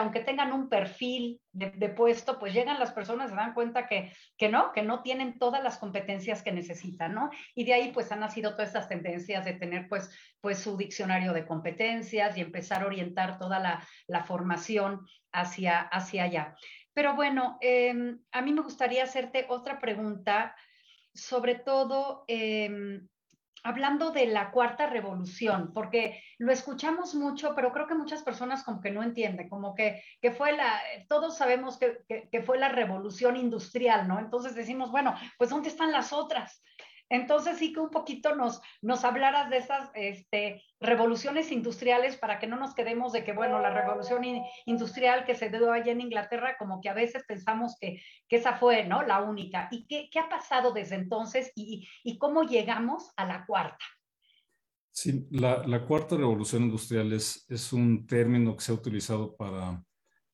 aunque tengan un perfil de, puesto, pues llegan las personas, se dan cuenta que, que no, que no tienen todas las competencias que necesitan, ¿no? Y de ahí pues han nacido todas estas tendencias de tener pues, pues su diccionario de competencias y empezar a orientar toda la, la formación hacia, hacia allá. Pero bueno, em, a mí me gustaría hacerte otra pregunta, sobre todo em, hablando de la cuarta revolución, porque lo escuchamos mucho, pero creo que muchas personas como que no entienden, como que, que fue la, todos sabemos que, que, fue la revolución industrial, ¿no? Entonces decimos, bueno, pues ¿dónde están las otras? Entonces sí que un poquito nos, hablaras de esas este, revoluciones industriales para que no nos quedemos de que, bueno, la revolución industrial que se dio allá en Inglaterra, como que a veces pensamos que, que esa fue, ¿no? La única. ¿Y qué, qué ha pasado desde entonces y, y, cómo llegamos a la cuarta? Sí, la, la cuarta revolución industrial es, es, un término que se ha utilizado para,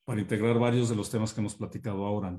para integrar varios de los temas que hemos platicado ahora.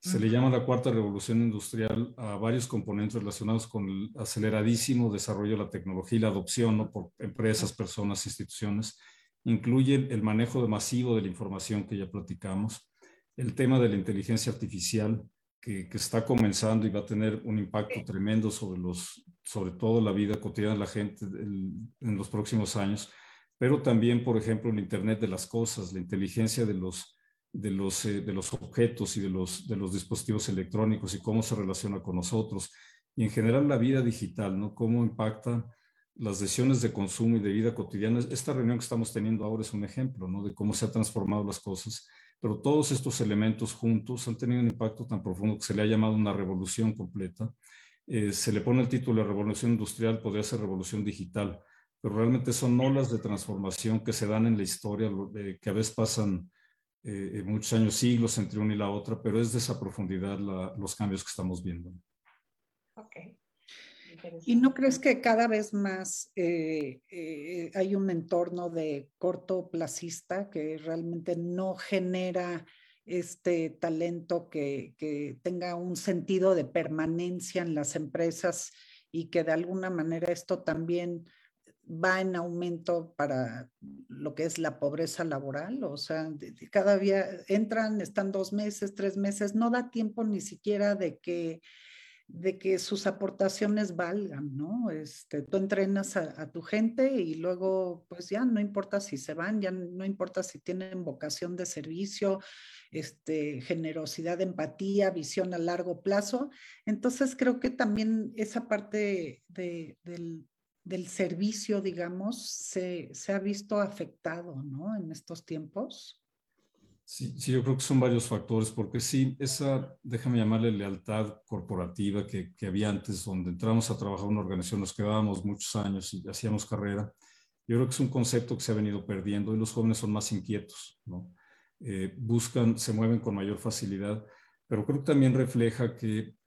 Se le llama la cuarta revolución industrial a varios componentes relacionados con el aceleradísimo desarrollo de la tecnología y la adopción ¿no? por empresas, personas, instituciones. Incluye el manejo masivo de la información que ya platicamos, el tema de la inteligencia artificial, que, que, está comenzando y va a tener un impacto tremendo sobre, los, sobre todo la vida cotidiana de la gente en los próximos años, pero también, por ejemplo, el Internet de las cosas, la inteligencia de los de los, eh, de los objetos y de los, de los dispositivos electrónicos y cómo se relaciona con nosotros. Y en general la vida digital, ¿no? Cómo impacta las decisiones de consumo y de vida cotidiana. Esta reunión que estamos teniendo ahora es un ejemplo, ¿no? De cómo se han transformado las cosas. Pero todos estos elementos juntos han tenido un impacto tan profundo que se le ha llamado una revolución completa. Eh, se le pone el título de revolución industrial, podría ser revolución digital, pero realmente son olas de transformación que se dan en la historia, eh, que a veces pasan eh, muchos años, siglos entre una y la otra, pero es de esa profundidad los cambios que estamos viendo. Ok. ¿Y no crees que cada vez más eh, eh, hay un entorno de cortoplacista que realmente no genera este talento que, que, tenga un sentido de permanencia en las empresas y que de alguna manera esto también va en aumento para lo que es la pobreza laboral, o sea, cada día entran, están dos meses, tres meses, no da tiempo ni siquiera de que de que sus aportaciones valgan, ¿no? Este, tú entrenas a, tu gente y luego, pues ya no importa si se van, ya no importa si tienen vocación de servicio, este, generosidad, empatía, visión a largo plazo. Entonces creo que también esa parte de, del, del servicio, digamos, se, ha visto afectado, ¿no? En estos tiempos. Sí, sí, yo creo que son varios factores, porque sí, esa, déjame llamarle lealtad corporativa que, que había antes, donde entramos a trabajar en una organización, nos quedábamos muchos años y hacíamos carrera. Yo creo que es un concepto que se ha venido perdiendo y los jóvenes son más inquietos, ¿no? Eh, buscan, se mueven con mayor facilidad, pero creo que también refleja que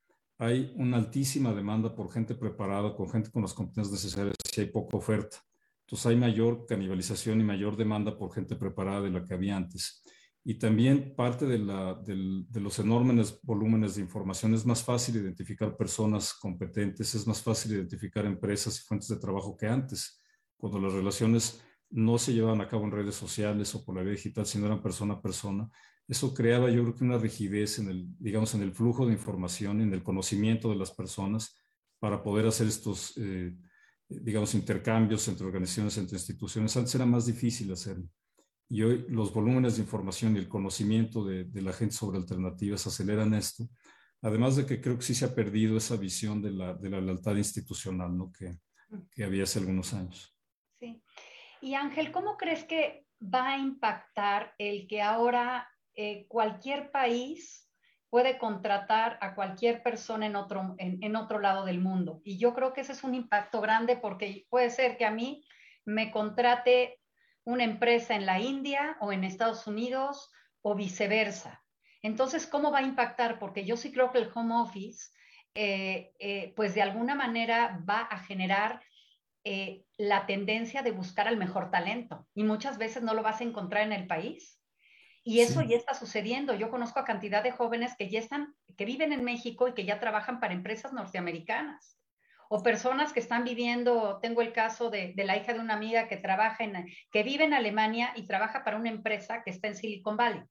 hay una altísima demanda por gente preparada, con gente con las competencias necesarias y hay poca oferta. Entonces hay mayor canibalización y mayor demanda por gente preparada de la que había antes. Y también parte de, de los enormes volúmenes de información es más fácil identificar personas competentes, es más fácil identificar empresas y fuentes de trabajo que antes, cuando las relaciones no se llevaban a cabo en redes sociales o por la vía digital, sino eran persona a persona eso creaba yo creo que una rigidez en el, digamos, en el flujo de información, en el conocimiento de las personas para poder hacer estos, eh, digamos, intercambios entre organizaciones, entre instituciones. Antes era más difícil hacerlo. Y hoy los volúmenes de información y el conocimiento de, la gente sobre alternativas aceleran esto. Además de que creo que sí se ha perdido esa visión de la, de la lealtad institucional ¿no? que, que había hace algunos años. Sí. Y Ángel, ¿cómo crees que va a impactar el que ahora eh, cualquier país puede contratar a cualquier persona en otro, en, otro lado del mundo. Y yo creo que ese es un impacto grande porque puede ser que a mí me contrate una empresa en la India o en Estados Unidos o viceversa. Entonces, ¿cómo va a impactar? Porque yo sí creo que el home office, eh, eh, pues de alguna manera va a generar la tendencia de buscar al mejor talento y muchas veces no lo vas a encontrar en el país. Y eso ya está sucediendo. Yo conozco a cantidad de jóvenes que ya están, que viven en México y que ya trabajan para empresas norteamericanas. O personas que están viviendo, tengo el caso de, de la hija de una amiga que trabaja en, que vive en Alemania y trabaja para una empresa que está en Silicon Valley.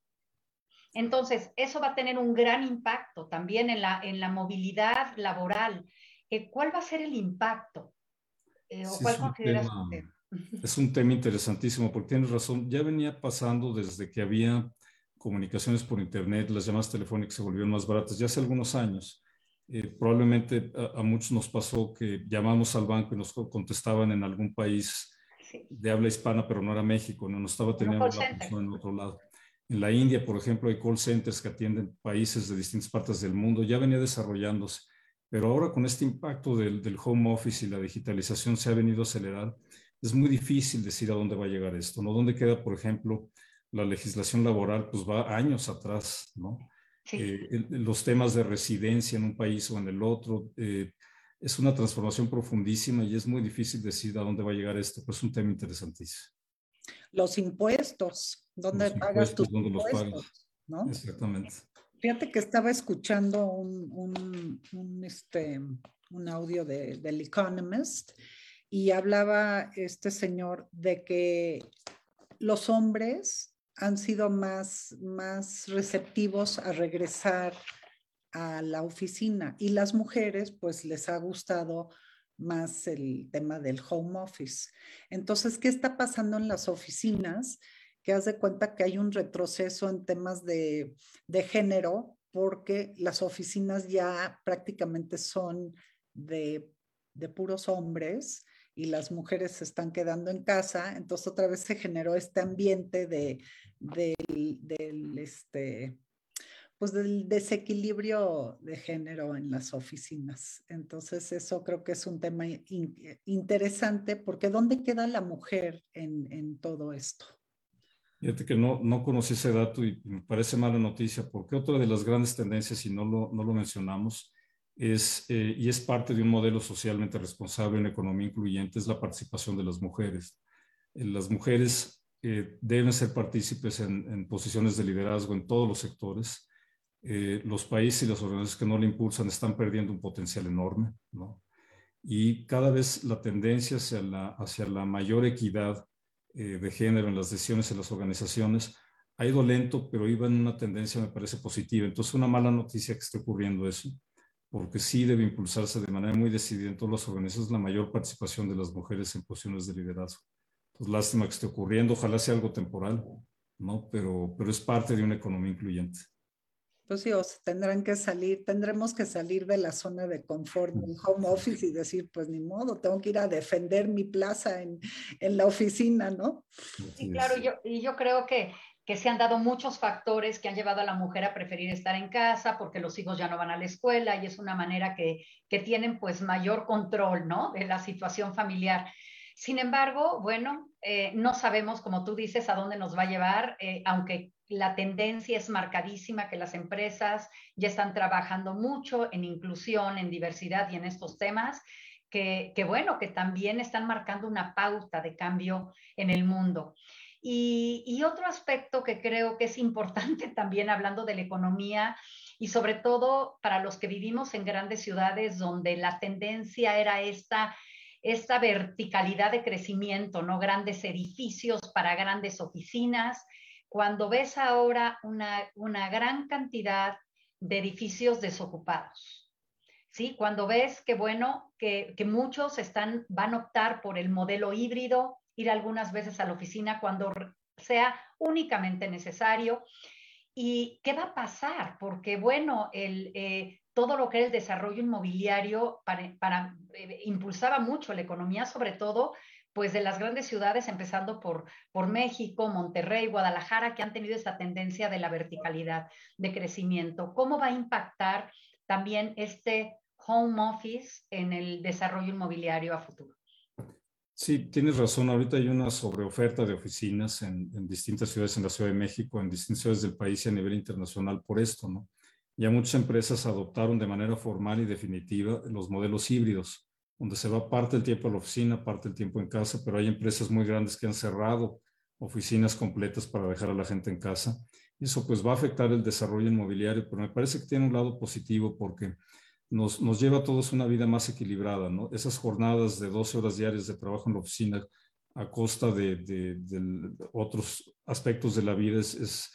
Entonces, eso va a tener un gran impacto también en la, en la movilidad laboral. Eh, ¿Cuál va a ser el impacto? Eh, ¿O cuál consideras tema, Es un tema interesantísimo porque tienes razón. Ya venía pasando desde que había comunicaciones por Internet, las llamadas telefónicas se volvieron más baratas ya hace algunos años. Eh, probablemente a, muchos nos pasó que llamamos al banco y nos contestaban en algún país de habla hispana, pero no era México, no, no estaba teniendo la persona en otro lado. En la India, por ejemplo, hay call centers que atienden países de distintas partes del mundo, ya venía desarrollándose, pero ahora con este impacto del, home office y la digitalización se ha venido a acelerar, es muy difícil decir a dónde va a llegar esto, ¿no? ¿Dónde queda, por ejemplo, la legislación laboral? Pues va años atrás, ¿no? Eh, los temas de residencia en un país o en el otro, eh, es una transformación profundísima y es muy difícil decir a dónde va a llegar esto, pues es un tema interesantísimo los impuestos, ¿dónde pagas tus impuestos? ¿no? Exactamente. Fíjate que estaba escuchando un, este, un audio de, del Economist y hablaba este señor de que los hombres han sido más, más receptivos a regresar a la oficina y las mujeres pues les ha gustado más el tema del home office. Entonces, ¿qué está pasando en las oficinas? Que haz de cuenta que hay un retroceso en temas de, género porque las oficinas ya prácticamente son de, puros hombres y las mujeres se están quedando en casa, entonces otra vez se generó este ambiente de, del, este, pues del desequilibrio de género en las oficinas. Entonces, eso creo que es un tema interesante porque ¿dónde queda la mujer en, todo esto? Fíjate que no, no conocí ese dato y me parece mala noticia porque otra de las grandes tendencias, y no lo, no lo mencionamos, es, eh, y es parte de un modelo socialmente responsable en economía incluyente, es la participación de las mujeres. Eh, las mujeres eh, deben ser partícipes en, en posiciones de liderazgo en todos los sectores eh, los países y las organizaciones que no le impulsan están perdiendo un potencial enorme, ¿no? Y cada vez la tendencia hacia la, hacia la mayor equidad eh, de género en las decisiones en las organizaciones ha ido lento, pero iba en una tendencia, me parece, positiva. Entonces, una mala noticia que esté ocurriendo eso, porque sí debe impulsarse de manera muy decidida en todas las organizaciones la mayor participación de las mujeres en posiciones de liderazgo. Entonces, lástima que esté ocurriendo, ojalá sea algo temporal, ¿no? Pero, pero es parte de una economía incluyente pues sí, tendrán que salir, tendremos que salir de la zona de confort del home office y decir, pues ni modo, tengo que ir a defender mi plaza en, en la oficina, ¿no? Sí, claro, yo, y yo creo que, que se han dado muchos factores que han llevado a la mujer a preferir estar en casa porque los hijos ya no van a la escuela y es una manera que, que tienen pues mayor control, ¿no? De la situación familiar. Sin embargo, bueno, eh, no sabemos, como tú dices, a dónde nos va a llevar, eh, aunque la tendencia es marcadísima que las empresas ya están trabajando mucho en inclusión, en diversidad y en estos temas, que, bueno, que también están marcando una pauta de cambio en el mundo. Y, otro aspecto que creo que es importante también hablando de la economía y sobre todo para los que vivimos en grandes ciudades donde la tendencia era esta, esta verticalidad de crecimiento, ¿no? Grandes edificios para grandes oficinas, cuando ves ahora una, gran cantidad de edificios desocupados. ¿Sí? Cuando ves que, bueno, que, muchos están, van a optar por el modelo híbrido, ir algunas veces a la oficina cuando sea únicamente necesario. ¿Y qué va a pasar? Porque, bueno, el, eh, todo lo que es el desarrollo inmobiliario para, eh, impulsaba mucho la economía, sobre todo pues de las grandes ciudades, empezando por, por México, Monterrey, Guadalajara, que han tenido esta tendencia de la verticalidad de crecimiento. ¿Cómo va a impactar también este home office en el desarrollo inmobiliario a futuro? Sí, tienes razón. Ahorita hay una sobreoferta de oficinas en, distintas ciudades en la Ciudad de México, en distintas ciudades del país y a nivel internacional por esto, ¿no? Ya muchas empresas adoptaron de manera formal y definitiva los modelos híbridos, donde se va parte del tiempo a la oficina, parte del tiempo en casa, pero hay empresas muy grandes que han cerrado oficinas completas para dejar a la gente en casa. Eso pues va a afectar el desarrollo inmobiliario, pero me parece que tiene un lado positivo porque nos, nos, lleva a todos una vida más equilibrada, ¿no? Esas jornadas de 12 horas diarias de trabajo en la oficina a costa de, de, otros aspectos de la vida es,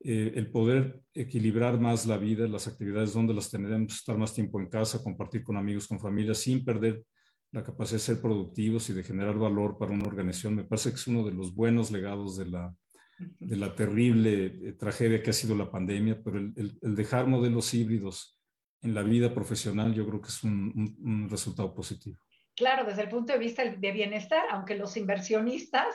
eh, el poder equilibrar más la vida, las actividades donde las tendremos, estar más tiempo en casa, compartir con amigos, con familia, sin perder la capacidad de ser productivos y de generar valor para una organización. Me parece que es uno de los buenos legados de la, de la terrible eh, tragedia que ha sido la pandemia, pero el, el, el dejar modelos híbridos en la vida profesional, yo creo que es un, resultado positivo. Claro, desde el punto de vista de bienestar, aunque los inversionistas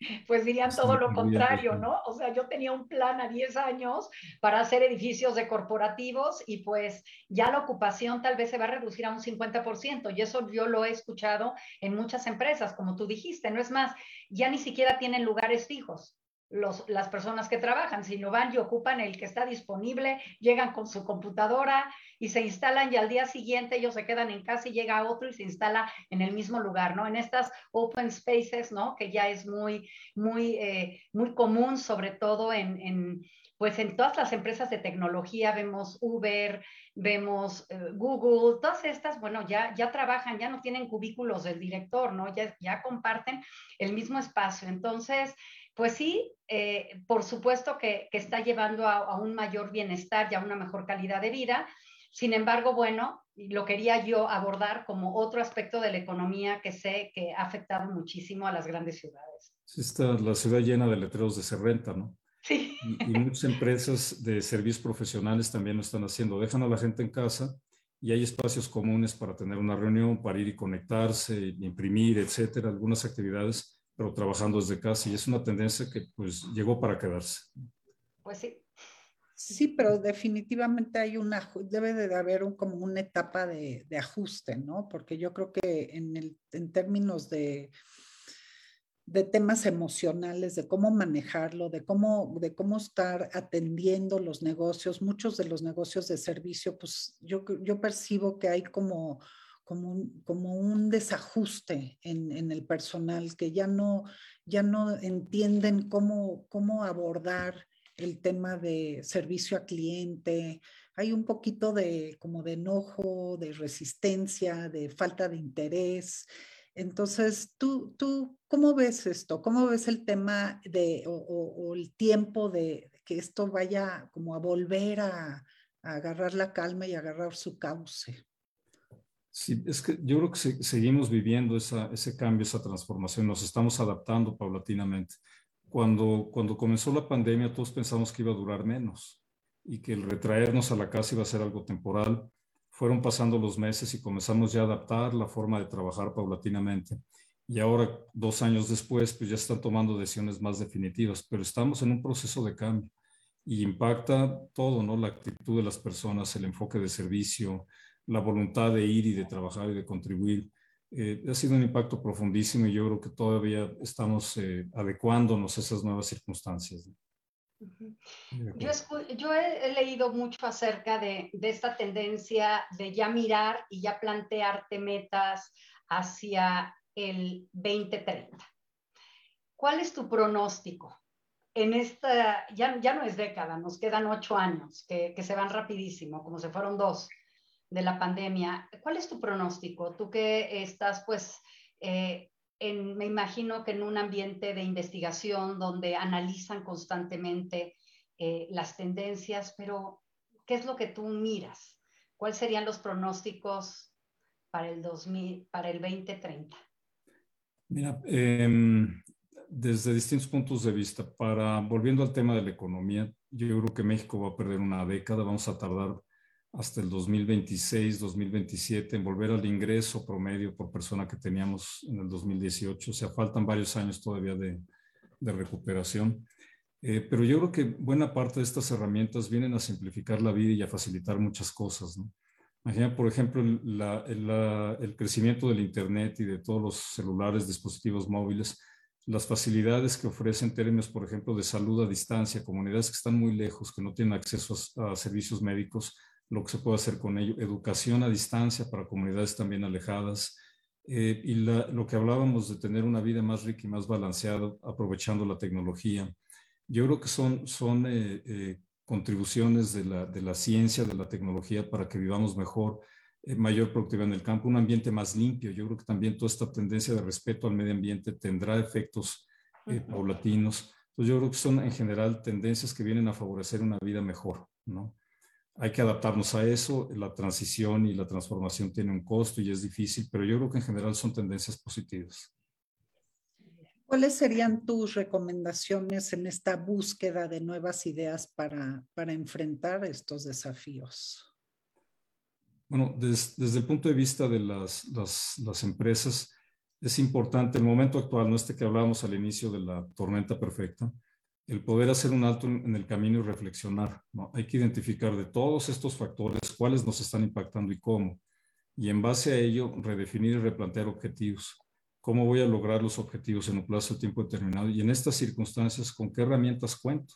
pues dirían todo lo contrario, ¿no? O sea, yo tenía un plan a 10 años para hacer edificios de corporativos y pues ya la ocupación tal vez se va a reducir a un 50% y eso yo lo he escuchado en muchas empresas, como tú dijiste, no es más, ya ni siquiera tienen lugares fijos las personas que trabajan, sino van y ocupan el que está disponible, llegan con su computadora y se instalan y al día siguiente ellos se quedan en casa y llega otro y se instala en el mismo lugar, ¿no? En estas open spaces, ¿no? Que ya es muy, muy, eh, muy común, sobre todo en, en, pues en todas las empresas de tecnología, vemos Uber, vemos eh, Google, todas estas, bueno, ya, ya trabajan, ya no tienen cubículos del director, ¿no? Ya, ya comparten el mismo espacio. Entonces, pues sí, eh, por supuesto que, está llevando a, un mayor bienestar y a una mejor calidad de vida. Sin embargo, bueno, lo quería yo abordar como otro aspecto de la economía que sé que ha afectado muchísimo a las grandes ciudades. Sí, está la ciudad llena de letreros de se renta, ¿no? Sí. Y, muchas empresas de servicios profesionales también lo están haciendo. Dejan a la gente en casa y hay espacios comunes para tener una reunión, para ir y conectarse, imprimir, etcétera, algunas actividades pero trabajando desde casa y es una tendencia que pues llegó para quedarse. Pues sí. Sí, pero definitivamente hay una, debe de haber un, como una etapa de, de, ajuste, ¿no? Porque yo creo que en, el, en términos de, de temas emocionales, de cómo manejarlo, de cómo, de cómo estar atendiendo los negocios, muchos de los negocios de servicio, pues yo, yo percibo que hay como como un, como un desajuste en, en, el personal, que ya no, ya no entienden cómo, cómo abordar el tema de servicio a cliente. Hay un poquito de como de enojo, de resistencia, de falta de interés. Entonces, ¿tú, tú cómo ves esto? ¿Cómo ves el tema de, o, el tiempo de que esto vaya como a volver a, a agarrar la calma y agarrar su cauce? Sí, es que yo creo que seguimos viviendo esa, ese cambio, esa transformación, nos estamos adaptando paulatinamente. Cuando, cuando comenzó la pandemia, todos pensamos que iba a durar menos y que el retraernos a la casa iba a ser algo temporal. Fueron pasando los meses y comenzamos ya a adaptar la forma de trabajar paulatinamente. Y ahora, dos años después, pues ya están tomando decisiones más definitivas, pero estamos en un proceso de cambio y impacta todo, ¿no? La actitud de las personas, el enfoque de servicio, la voluntad de ir y de trabajar y de contribuir. Eh, ha sido un impacto profundísimo y yo creo que todavía estamos eh, adecuándonos a esas nuevas circunstancias. Yo, he, leído mucho acerca de, de, esta tendencia de ya mirar y ya plantearte metas hacia el 2030. ¿Cuál es tu pronóstico? En esta, ya, ya no es década, nos quedan ocho años que, que se van rapidísimo, como se fueron dos de la pandemia. ¿Cuál es tu pronóstico? Tú que estás, pues, eh, en, me imagino que en un ambiente de investigación donde analizan constantemente eh, las tendencias, pero ¿qué es lo que tú miras? ¿Cuáles serían los pronósticos para el, 2000, para el 2030? Mira, em, desde distintos puntos de vista, para volviendo al tema de la economía, yo creo que México va a perder una década, vamos a tardar hasta el 2026, 2027 en volver al ingreso promedio por persona que teníamos en el 2018. O sea, faltan varios años todavía de, de recuperación. Eh, pero yo creo que buena parte de estas herramientas vienen a simplificar la vida y a facilitar muchas cosas. ¿no? Imagina, por ejemplo, el crecimiento del Internet y de todos los celulares, dispositivos móviles, las facilidades que ofrecen términos, por ejemplo, de salud a distancia, comunidades que están muy lejos, que no tienen acceso a, servicios médicos, lo que se puede hacer con ello, educación a distancia para comunidades también alejadas, eh, y lo que hablábamos de tener una vida más rica y más balanceada, aprovechando la tecnología. Yo creo que son, son eh, eh, contribuciones de la, de la, ciencia, de la tecnología para que vivamos mejor, mayor productividad en el campo, un ambiente más limpio. Yo creo que también toda esta tendencia de respeto al medio ambiente tendrá efectos paulatinos. Entonces yo creo que son en general tendencias que vienen a favorecer una vida mejor, ¿no? Hay que adaptarnos a eso, la transición y la transformación tiene un costo y es difícil, pero yo creo que en general son tendencias positivas. ¿Cuáles serían tus recomendaciones en esta búsqueda de nuevas ideas para, para enfrentar estos desafíos? Bueno, desde el punto de vista de las, las, empresas, es importante el momento actual, no este que hablábamos al inicio de la tormenta perfecta, el poder hacer un alto en, el camino y reflexionar. Hay que identificar de todos estos factores cuáles nos están impactando y cómo. Y en base a ello, redefinir y replantear objetivos. ¿Cómo voy a lograr los objetivos en un plazo de tiempo determinado? Y en estas circunstancias, ¿con qué herramientas cuento?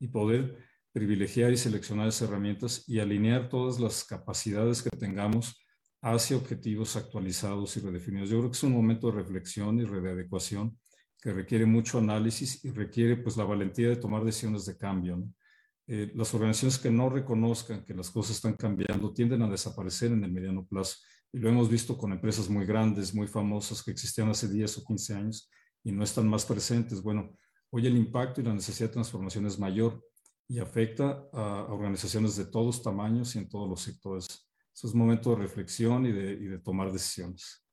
Y poder privilegiar y seleccionar esas herramientas y alinear todas las capacidades que tengamos hacia objetivos actualizados y redefinidos. Yo creo que es un momento de reflexión y de adecuación que requiere mucho análisis y requiere pues la valentía de tomar decisiones de cambio. Eh, las organizaciones que no reconozcan que las cosas están cambiando tienden a desaparecer en el mediano plazo. Y lo hemos visto con empresas muy grandes, muy famosas que existían hace 10 o 15 años y no están más presentes. Bueno, hoy el impacto y la necesidad de transformación es mayor y afecta a organizaciones de todos tamaños y en todos los sectores. Eso es momento de reflexión y de, y de tomar decisiones.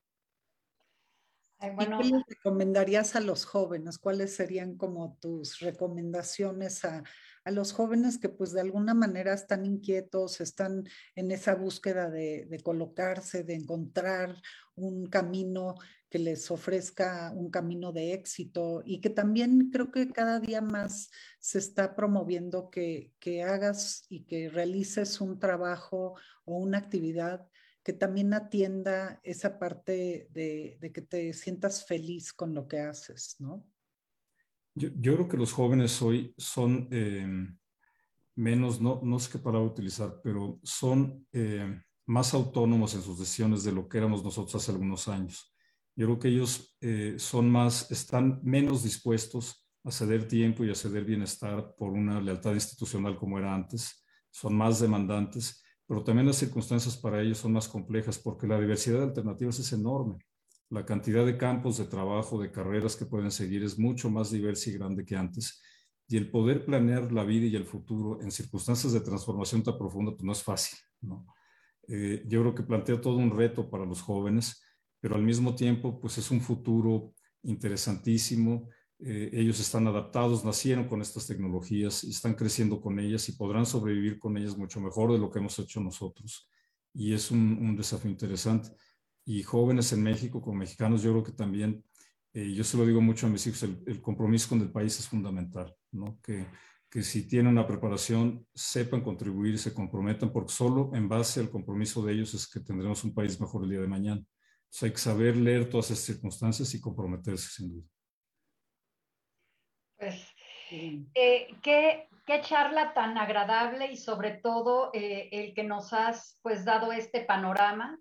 ¿Qué les recomendarías a los jóvenes? ¿Cuáles serían como tus recomendaciones a, a, los jóvenes que pues de alguna manera están inquietos, están en esa búsqueda de, de colocarse, de encontrar un camino que les ofrezca un camino de éxito y que también creo que cada día más se está promoviendo que, que hagas y que realices un trabajo o una actividad que también atienda esa parte de, que te sientas feliz con lo que haces, ¿no? Yo, yo creo que los jóvenes hoy son eh, menos, no, no sé qué palabra utilizar, pero son eh, más autónomos en sus decisiones de lo que éramos nosotros hace algunos años. Yo creo que ellos eh, son más, están menos dispuestos a ceder tiempo y a ceder bienestar por una lealtad institucional como era antes. Son más demandantes, pero también las circunstancias para ellos son más complejas porque la diversidad de alternativas es enorme. La cantidad de campos de trabajo, de carreras que pueden seguir es mucho más diversa y grande que antes. Y el poder planear la vida y el futuro en circunstancias de transformación tan profunda, pues no es fácil. ¿no? Eh, yo creo que plantea todo un reto para los jóvenes pero al mismo tiempo, pues es un futuro interesantísimo. Eh, ellos están adaptados, nacieron con estas tecnologías están creciendo con ellas y podrán sobrevivir con ellas mucho mejor de lo que hemos hecho nosotros. Y es un, desafío interesante. Y jóvenes en México, como mexicanos, yo creo que también, eh, yo se lo digo mucho a mis hijos, el, compromiso con el país es fundamental, ¿no? Que, si tienen una preparación, sepan contribuir se comprometan, porque solo en base al compromiso de ellos es que tendremos un país mejor el día de mañana hay que saber leer todas esas circunstancias y comprometerse sin duda. Pues, eh, ¿qué, qué, charla tan agradable y sobre todo eh, el que nos has pues dado este panorama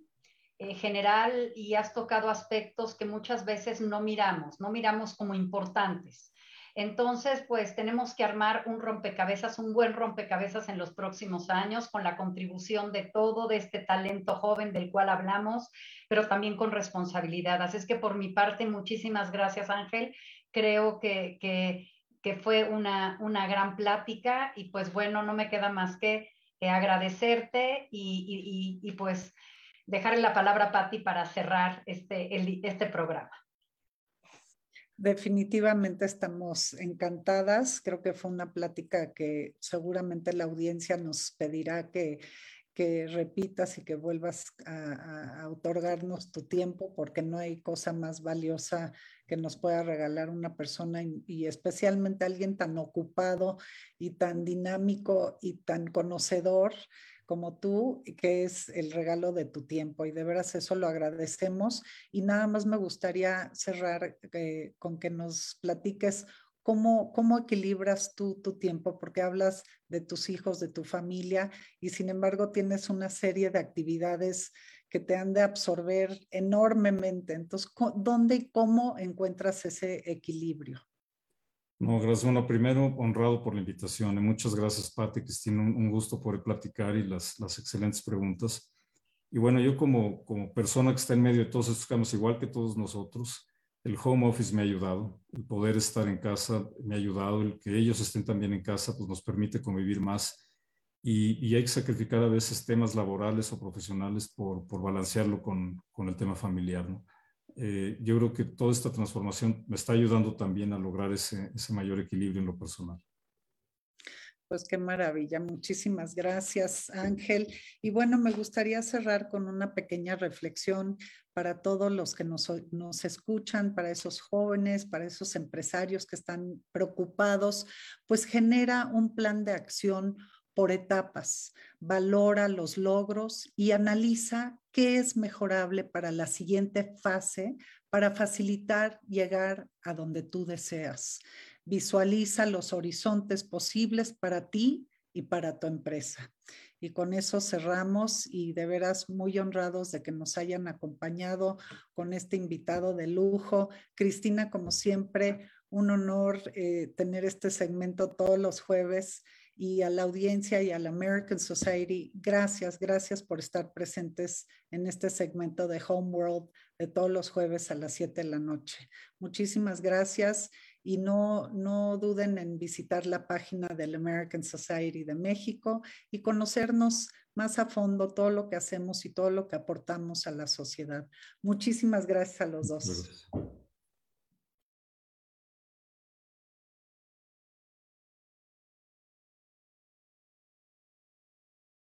eh, general y has tocado aspectos que muchas veces no miramos, no miramos como importantes. Entonces, pues tenemos que armar un rompecabezas, un buen rompecabezas en los próximos años con la contribución de todo, de este talento joven del cual hablamos, pero también con responsabilidad. Así es que por mi parte, muchísimas gracias Ángel. Creo que, que, que fue una, una, gran plática y pues bueno, no me queda más que, agradecerte y, y, y, pues dejarle la palabra a Patti para cerrar este, este programa. Definitivamente estamos encantadas. Creo que fue una plática que seguramente la audiencia nos pedirá que, que repitas y que vuelvas a, otorgarnos tu tiempo, porque no hay cosa más valiosa que nos pueda regalar una persona y, especialmente alguien tan ocupado y tan dinámico y tan conocedor como tú, que es el regalo de tu tiempo. Y de veras eso lo agradecemos. Y nada más me gustaría cerrar eh, con que nos platiques ¿Cómo, ¿Cómo, equilibras tú tu tiempo? Porque hablas de tus hijos, de tu familia, y sin embargo tienes una serie de actividades que te han de absorber enormemente. Entonces, ¿dónde y cómo encuentras ese equilibrio? No, gracias. Bueno, primero, honrado por la invitación. muchas gracias, Pati, Cristina. Un, un, gusto poder platicar y las, las excelentes preguntas. Y bueno, yo como, como persona que está en medio de todos estos cambios, igual que todos nosotros, el home office me ha ayudado, el poder estar en casa me ha ayudado, el que ellos estén también en casa, pues nos permite convivir más y, hay que sacrificar a veces temas laborales o profesionales por, por balancearlo con, con, el tema familiar. ¿no? Eh, yo creo que toda esta transformación me está ayudando también a lograr ese, ese mayor equilibrio en lo personal. Pues qué maravilla. Muchísimas gracias, Ángel. Y bueno, me gustaría cerrar con una pequeña reflexión para todos los que nos, nos, escuchan, para esos jóvenes, para esos empresarios que están preocupados, pues genera un plan de acción por etapas, valora los logros y analiza qué es mejorable para la siguiente fase para facilitar llegar a donde tú deseas. Visualiza los horizontes posibles para ti y para tu empresa. Y con eso cerramos y de veras muy honrados de que nos hayan acompañado con este invitado de lujo. Cristina, como siempre, un honor eh, tener este segmento todos los jueves y a la audiencia y a la American Society, gracias, gracias por estar presentes en este segmento de Homeworld de todos los jueves a las 7 de la noche. Muchísimas gracias y no, no duden en visitar la página del American Society de México y conocernos más a fondo todo lo que hacemos y todo lo que aportamos a la sociedad. Muchísimas gracias a los dos.